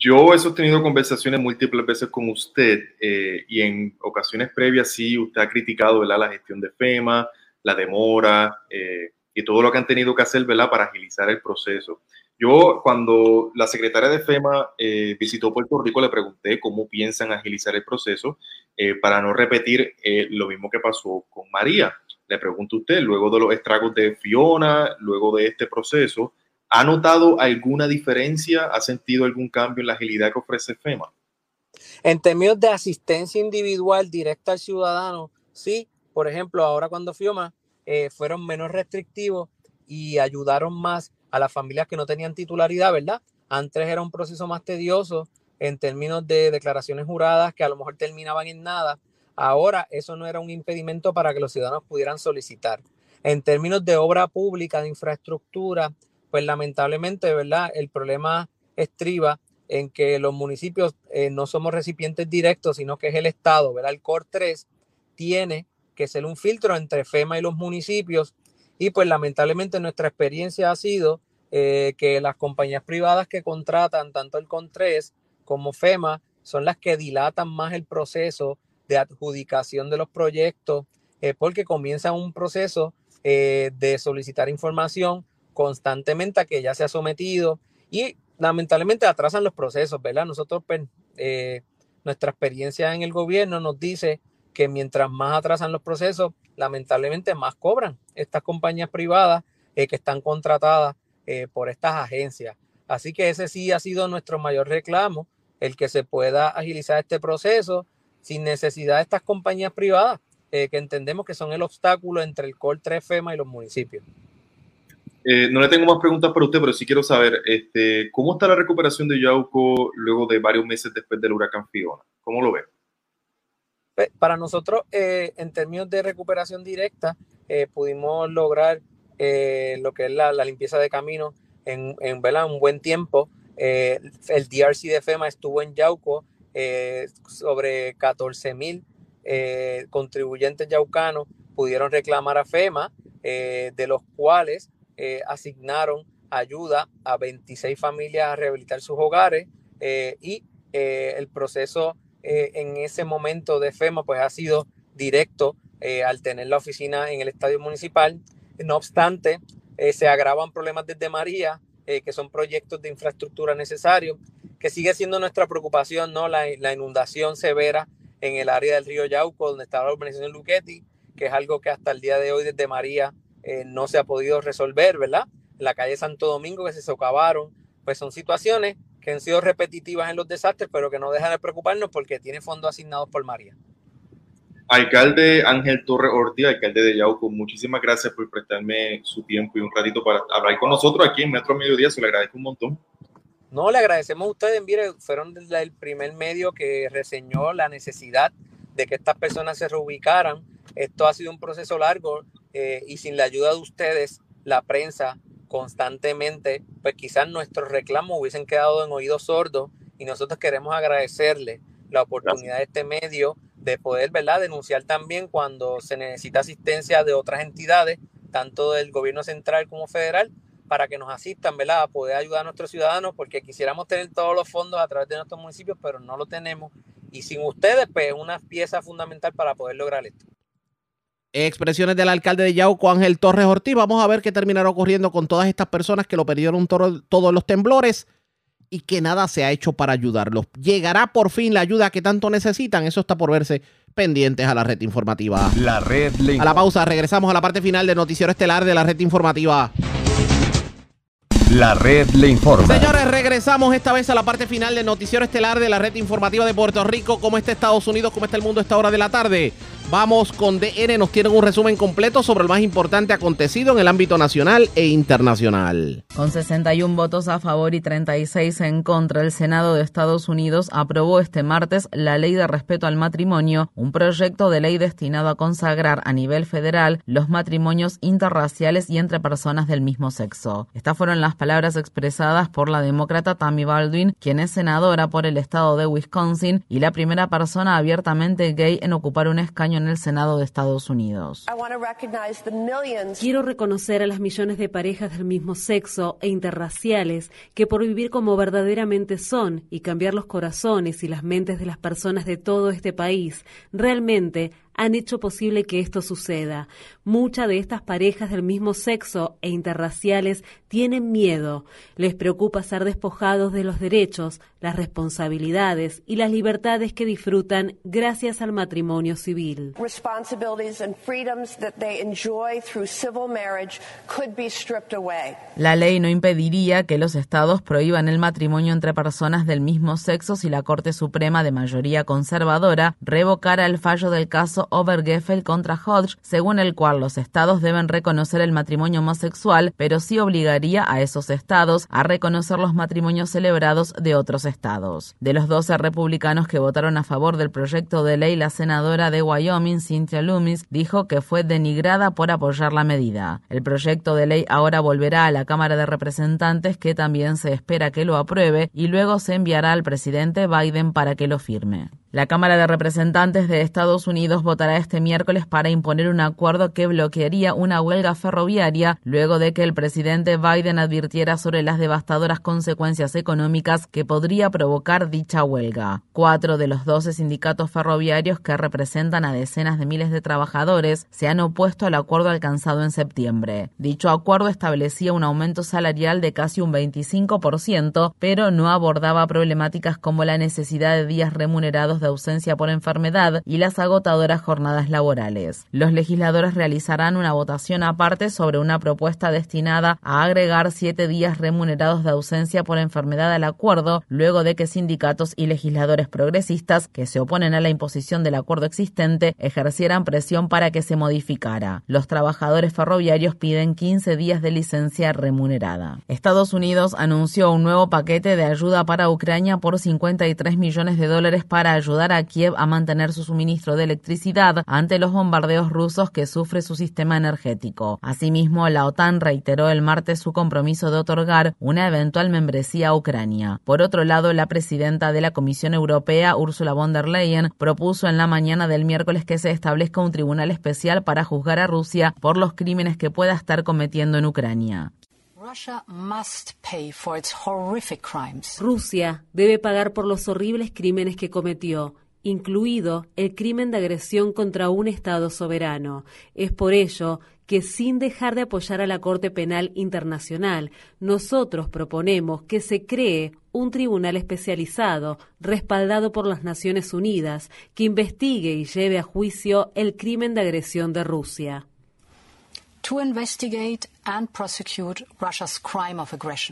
Yo he sostenido conversaciones múltiples veces con usted eh, y en ocasiones previas sí, usted ha criticado ¿verdad? la gestión de FEMA, la demora eh, y todo lo que han tenido que hacer ¿verdad? para agilizar el proceso. Yo, cuando la secretaria de FEMA eh, visitó Puerto Rico, le pregunté cómo piensan agilizar el proceso eh, para no repetir eh, lo mismo que pasó con María. Le pregunto a usted, luego de los estragos de Fiona, luego de este proceso, ¿ha notado alguna diferencia? ¿Ha sentido algún cambio en la agilidad que ofrece FEMA? En términos de asistencia individual directa al ciudadano, sí. Por ejemplo, ahora cuando FIOMA fueron menos restrictivos y ayudaron más a las familias que no tenían titularidad, ¿verdad? Antes era un proceso más tedioso en términos de declaraciones juradas que a lo mejor terminaban en nada. Ahora eso no era un impedimento para que los ciudadanos pudieran solicitar. En términos de obra pública, de infraestructura, pues lamentablemente, ¿verdad? El problema estriba en que los municipios eh, no somos recipientes directos, sino que es el Estado, ¿verdad? El COR 3 tiene que ser un filtro entre FEMA y los municipios y pues lamentablemente nuestra experiencia ha sido eh, que las compañías privadas que contratan tanto el CON3 como FEMA son las que dilatan más el proceso de adjudicación de los proyectos eh, porque comienzan un proceso de solicitar información constantemente a que ya se ha sometido y lamentablemente atrasan los procesos, ¿verdad? Nosotros, pues, nuestra experiencia en el gobierno nos dice que mientras más atrasan los procesos, lamentablemente más cobran estas compañías privadas eh, que están contratadas eh, por estas agencias. Así que ese sí ha sido nuestro mayor reclamo, el que se pueda agilizar este proceso sin necesidad de estas compañías privadas, eh, que entendemos que son el obstáculo entre el COL 3 FEMA y los municipios. No le tengo más preguntas para usted, pero sí quiero saber, este, ¿cómo está la recuperación de Yauco luego de varios meses después del huracán Fiona? ¿Cómo lo ve? Pues, para nosotros, eh, en términos de recuperación directa, eh, pudimos lograr eh, lo que es la, limpieza de camino en, en un buen tiempo. el DRC de FEMA estuvo en Yauco sobre 14 mil contribuyentes yaucanos pudieron reclamar a FEMA, de los cuales asignaron ayuda a 26 familias a rehabilitar sus hogares y el proceso en ese momento de FEMA pues ha sido directo al tener la oficina en el estadio municipal. No obstante, se agravan problemas desde María, que son proyectos de infraestructura necesarios, que sigue siendo nuestra preocupación, ¿no? La, la inundación severa en el área del río Yauco, donde está la urbanización Luquetti, que es algo que hasta el día de hoy desde María eh, no se ha podido resolver, ¿verdad? La calle Santo Domingo que se socavaron, pues son situaciones que han sido repetitivas en los desastres, pero que no dejan de preocuparnos porque tiene fondos asignados por María. Alcalde Ángel Torres Ortiz, alcalde de Yauco, muchísimas gracias por prestarme su tiempo y un ratito para hablar con nosotros aquí en Metro Mediodía, se lo agradezco un montón. No, le agradecemos a ustedes, mire, fueron el primer medio que reseñó la necesidad de que estas personas se reubicaran. Esto ha sido un proceso largo eh, y sin la ayuda de ustedes, la prensa constantemente, pues quizás nuestros reclamos hubiesen quedado en oídos sordos y nosotros queremos agradecerle la oportunidad de este medio de poder, ¿verdad?, denunciar también cuando se necesita asistencia de otras entidades, tanto del gobierno central como federal, para que nos asistan, ¿verdad? A poder ayudar a nuestros ciudadanos, porque quisiéramos tener todos los fondos a través de nuestros municipios, pero no lo tenemos. Y sin ustedes, pues es una pieza fundamental para poder lograr esto. Expresiones del alcalde de Yauco, Ángel Torres Ortiz. Vamos a ver qué terminará ocurriendo con todas estas personas que lo perdieron todos los temblores y que nada se ha hecho para ayudarlos. ¿Llegará por fin la ayuda que tanto necesitan? Eso está por verse pendientes a la red informativa. La red A la pausa, regresamos a la parte final del noticiero estelar de la red informativa. La red le informa. Señores, regresamos esta vez a la parte final del noticiero estelar de la red informativa de Puerto Rico. ¿Cómo está Estados Unidos? ¿Cómo está el mundo a esta hora de la tarde? Vamos con DN, nos tienen un resumen completo sobre el más importante acontecido en el ámbito nacional e internacional. Con 61 votos a favor y 36 en contra, el Senado de Estados Unidos aprobó este martes la Ley de Respeto al Matrimonio, un proyecto de ley destinado a consagrar a nivel federal los matrimonios interraciales y entre personas del mismo sexo. Estas fueron las palabras expresadas por la demócrata Tammy Baldwin, quien es senadora por el estado de Wisconsin y la primera persona abiertamente gay en ocupar un escaño en el Senado de Estados Unidos. Quiero reconocer a las millones de parejas del mismo sexo e interraciales que por vivir como verdaderamente son y cambiar los corazones y las mentes de las personas de todo este país, realmente han hecho posible que esto suceda. Muchas de estas parejas del mismo sexo e interraciales tienen miedo. Les preocupa ser despojados de los derechos, las responsabilidades y las libertades que disfrutan gracias al matrimonio civil. La ley no impediría que los estados prohíban el matrimonio entre personas del mismo sexo si la Corte Suprema de mayoría conservadora revocara el fallo del caso Obergefell contra Hodge, según el cual los estados deben reconocer el matrimonio homosexual, pero sí obligaría a esos estados a reconocer los matrimonios celebrados de otros estados. De los 12 republicanos que votaron a favor del proyecto de ley, la senadora de Wyoming, Cynthia Loomis, dijo que fue denigrada por apoyar la medida. El proyecto de ley ahora volverá a la Cámara de Representantes, que también se espera que lo apruebe, y luego se enviará al presidente Biden para que lo firme. La Cámara de Representantes de Estados Unidos votará este miércoles para imponer un acuerdo que bloquearía una huelga ferroviaria luego de que el presidente Biden advirtiera sobre las devastadoras consecuencias económicas que podría provocar dicha huelga. Cuatro de los doce sindicatos ferroviarios que representan a decenas de miles de trabajadores se han opuesto al acuerdo alcanzado en septiembre. Dicho acuerdo establecía un aumento salarial de casi un 25%, pero no abordaba problemáticas como la necesidad de días remunerados de ausencia por enfermedad y las agotadoras jornadas laborales. Los legisladores realizarán una votación aparte sobre una propuesta destinada a agregar siete días remunerados de ausencia por enfermedad al acuerdo, luego de que sindicatos y legisladores progresistas que se oponen a la imposición del acuerdo existente ejercieran presión para que se modificara. Los trabajadores ferroviarios piden 15 días de licencia remunerada. Estados Unidos anunció un nuevo paquete de ayuda para Ucrania por 53 millones de dólares para ayudar a Kiev a mantener su suministro de electricidad ante los bombardeos rusos que sufre su sistema energético. Asimismo, la OTAN reiteró el martes su compromiso de otorgar una eventual membresía a Ucrania. Por otro lado, la presidenta de la Comisión Europea, Ursula von der Leyen, propuso en la mañana del miércoles que se establezca un tribunal especial para juzgar a Rusia por los crímenes que pueda estar cometiendo en Ucrania. Rusia debe pagar por los horribles crímenes que cometió incluido el crimen de agresión contra un Estado soberano. Es por ello que sin dejar de apoyar a la Corte Penal Internacional, nosotros proponemos que se cree un tribunal especializado, respaldado por las Naciones Unidas, que investigue y lleve a juicio el crimen de agresión de Rusia.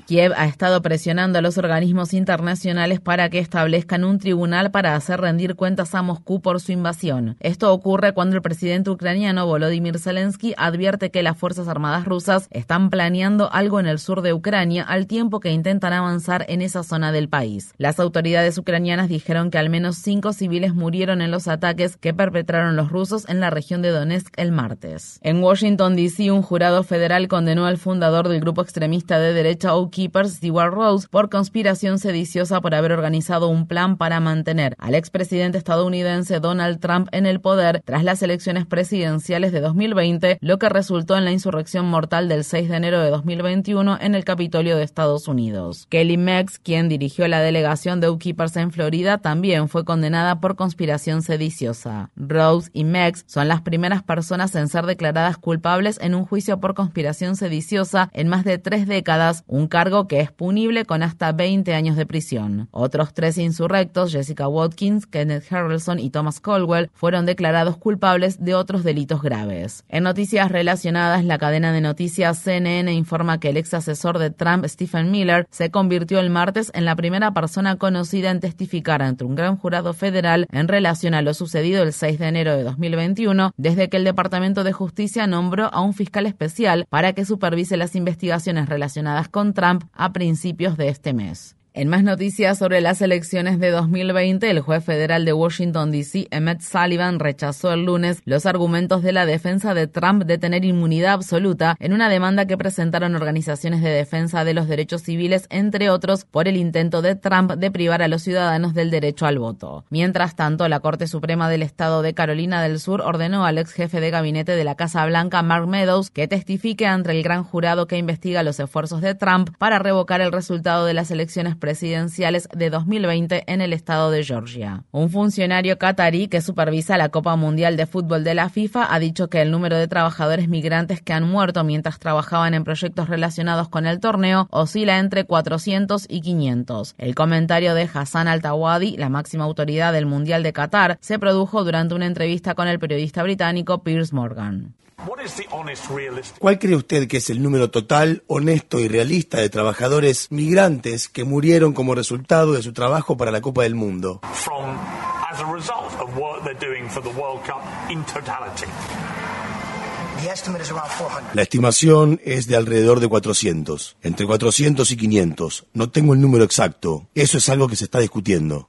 Kiev ha estado presionando a los organismos internacionales para que establezcan un tribunal para hacer rendir cuentas a Moscú por su invasión. Esto ocurre cuando el presidente ucraniano Volodymyr Zelensky advierte que las Fuerzas Armadas rusas están planeando algo en el sur de Ucrania al tiempo que intentan avanzar en esa zona del país. Las autoridades ucranianas dijeron que al menos cinco civiles murieron en los ataques que perpetraron los rusos en la región de Donetsk el martes. En Washington, D.C., un jurado federal con condenó al fundador del grupo extremista de derecha Oath Keepers, Stewart Rose, por conspiración sediciosa por haber organizado un plan para mantener al expresidente estadounidense Donald Trump en el poder tras las elecciones presidenciales de 2020, lo que resultó en la insurrección mortal del 6 de enero de 2021 en el Capitolio de Estados Unidos. Kelly Meggs, quien dirigió la delegación de Oath Keepers en Florida, también fue condenada por conspiración sediciosa. Rose y Meggs son las primeras personas en ser declaradas culpables en un juicio por conspiración sediciosa en más de tres décadas, un cargo que es punible con hasta 20 años de prisión. Otros tres insurrectos, Jessica Watkins, Kenneth Harrelson y Thomas Colwell, fueron declarados culpables de otros delitos graves. En noticias relacionadas, la cadena de noticias CNN informa que el ex asesor de Trump, Stephen Miller, se convirtió el martes en la primera persona conocida en testificar ante un gran jurado federal en relación a lo sucedido el 6 de enero de 2021, desde que el Departamento de Justicia nombró a un fiscal especial para que supervise las investigaciones relacionadas con Trump a principios de este mes. En más noticias sobre las elecciones de 2020, el juez federal de Washington, D.C., Emmett Sullivan, rechazó el lunes los argumentos de la defensa de Trump de tener inmunidad absoluta en una demanda que presentaron organizaciones de defensa de los derechos civiles, entre otros, por el intento de Trump de privar a los ciudadanos del derecho al voto. Mientras tanto, la Corte Suprema del Estado de Carolina del Sur ordenó al ex jefe de gabinete de la Casa Blanca, Mark Meadows, que testifique ante el gran jurado que investiga los esfuerzos de Trump para revocar el resultado de las elecciones de 2020 en el estado de Georgia. Un funcionario catarí que supervisa la Copa Mundial de Fútbol de la FIFA ha dicho que el número de trabajadores migrantes que han muerto mientras trabajaban en proyectos relacionados con el torneo oscila entre 400 y 500. El comentario de Hassan Al-Tawadi, la máxima autoridad del Mundial de Qatar, se produjo durante una entrevista con el periodista británico Piers Morgan. ¿Cuál cree usted que es el número total, honesto y realista de trabajadores migrantes que murieron como resultado de su trabajo para la Copa del Mundo? La estimación es de alrededor de 400, entre 400 y 500. No tengo el número exacto. Eso es algo que se está discutiendo.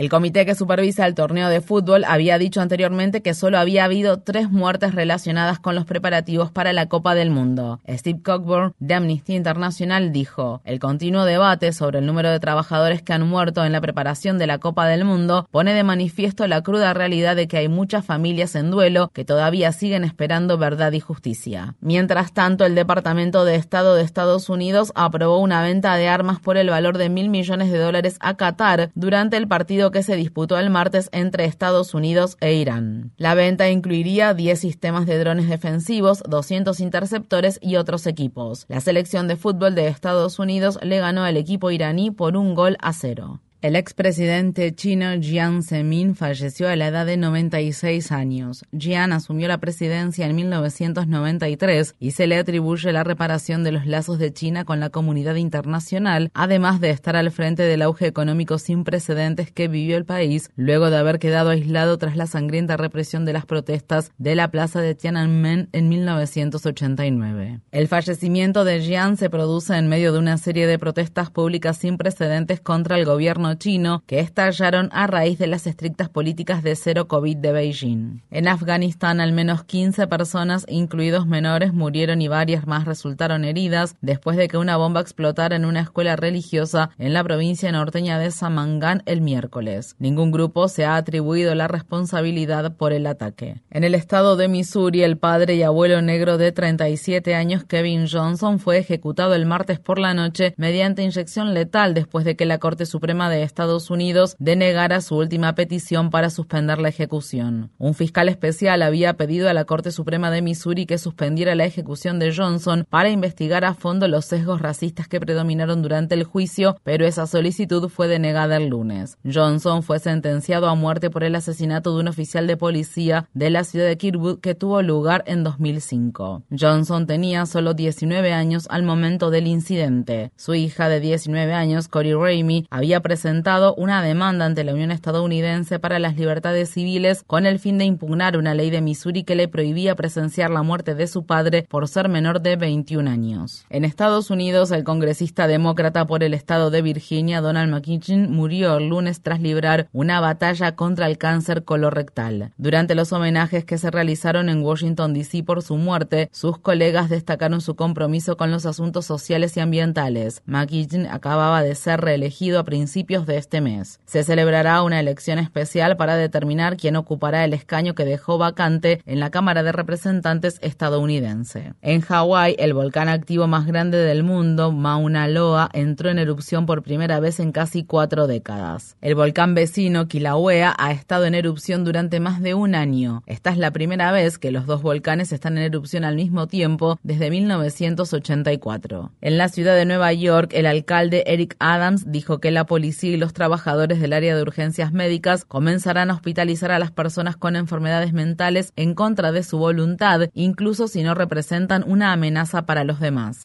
El comité que supervisa el torneo de fútbol había dicho anteriormente que solo había habido tres muertes relacionadas con los preparativos para la Copa del Mundo. Steve Cockburn, de Amnistía Internacional, dijo, el continuo debate sobre el número de trabajadores que han muerto en la preparación de la Copa del Mundo pone de manifiesto la cruda realidad de que hay muchas familias en duelo que todavía siguen esperando verdad y justicia. Mientras tanto, el Departamento de Estado de Estados Unidos aprobó una venta de armas por el valor de mil millones de dólares a Qatar durante el partido que se disputó el martes entre Estados Unidos e Irán. La venta incluiría 10 sistemas de drones defensivos, 200 interceptores y otros equipos. La selección de fútbol de Estados Unidos le ganó al equipo iraní por un gol a cero. El expresidente chino Jiang Zemin falleció a la edad de 96 años. Jiang asumió la presidencia en 1993 y se le atribuye la reparación de los lazos de China con la comunidad internacional, además de estar al frente del auge económico sin precedentes que vivió el país luego de haber quedado aislado tras la sangrienta represión de las protestas de la plaza de Tiananmen en 1989. El fallecimiento de Jiang se produce en medio de una serie de protestas públicas sin precedentes contra el gobierno chino que estallaron a raíz de las estrictas políticas de cero COVID de Beijing. En Afganistán, al menos 15 personas, incluidos menores, murieron y varias más resultaron heridas después de que una bomba explotara en una escuela religiosa en la provincia norteña de Samangan el miércoles. Ningún grupo se ha atribuido la responsabilidad por el ataque. En el estado de Missouri, el padre y abuelo negro de 37 años, Kevin Johnson, fue ejecutado el martes por la noche mediante inyección letal después de que la Corte Suprema de Estados Unidos denegara su última petición para suspender la ejecución. Un fiscal especial había pedido a la Corte Suprema de Missouri que suspendiera la ejecución de Johnson para investigar a fondo los sesgos racistas que predominaron durante el juicio, pero esa solicitud fue denegada el lunes. Johnson fue sentenciado a muerte por el asesinato de un oficial de policía de la ciudad de Kirkwood que tuvo lugar en 2005. Johnson tenía solo 19 años al momento del incidente. Su hija de 19 años, Corey Ramey, había presentado una demanda ante la Unión Estadounidense para las libertades civiles con el fin de impugnar una ley de Missouri que le prohibía presenciar la muerte de su padre por ser menor de 21 años. En Estados Unidos, el congresista demócrata por el estado de Virginia, Donald McKitchen, murió el lunes tras librar una batalla contra el cáncer colorectal. Durante los homenajes que se realizaron en Washington, D.C. por su muerte, sus colegas destacaron su compromiso con los asuntos sociales y ambientales. McKitchen acababa de ser reelegido a principios de este mes. Se celebrará una elección especial para determinar quién ocupará el escaño que dejó vacante en la Cámara de Representantes estadounidense. En Hawái, el volcán activo más grande del mundo, Mauna Loa, entró en erupción por primera vez en casi cuatro décadas. El volcán vecino, Kilauea, ha estado en erupción durante más de un año. Esta es la primera vez que los dos volcanes están en erupción al mismo tiempo desde 1984. En la ciudad de Nueva York, el alcalde Eric Adams dijo que la policía y los trabajadores del área de urgencias médicas comenzarán a hospitalizar a las personas con enfermedades mentales en contra de su voluntad, incluso si no representan una amenaza para los demás.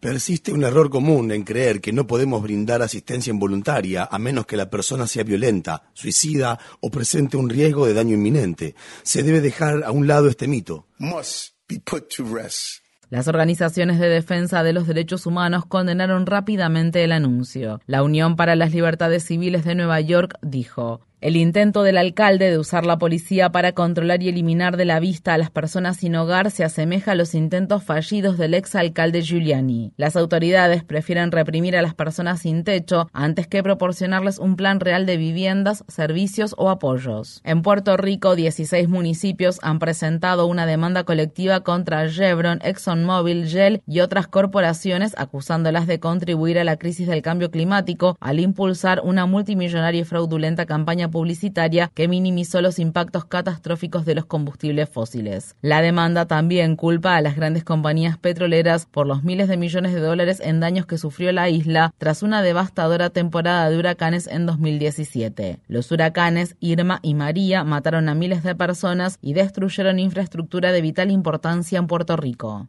Persiste un error común en creer que no podemos brindar asistencia involuntaria a menos que la persona sea violenta, suicida o presente un riesgo de daño inminente. Se debe dejar a un lado este mito. Las organizaciones de defensa de los derechos humanos condenaron rápidamente el anuncio. La Unión para las Libertades Civiles de Nueva York dijo, el intento del alcalde de usar la policía para controlar y eliminar de la vista a las personas sin hogar se asemeja a los intentos fallidos del exalcalde Giuliani. Las autoridades prefieren reprimir a las personas sin techo antes que proporcionarles un plan real de viviendas, servicios o apoyos. En Puerto Rico, 16 municipios han presentado una demanda colectiva contra Chevron, ExxonMobil, Shell y otras corporaciones acusándolas de contribuir a la crisis del cambio climático al impulsar una multimillonaria y fraudulenta campaña publicitaria que minimizó los impactos catastróficos de los combustibles fósiles. La demanda también culpa a las grandes compañías petroleras por los miles de millones de dólares en daños que sufrió la isla tras una devastadora temporada de huracanes en 2017. Los huracanes Irma y María mataron a miles de personas y destruyeron infraestructura de vital importancia en Puerto Rico.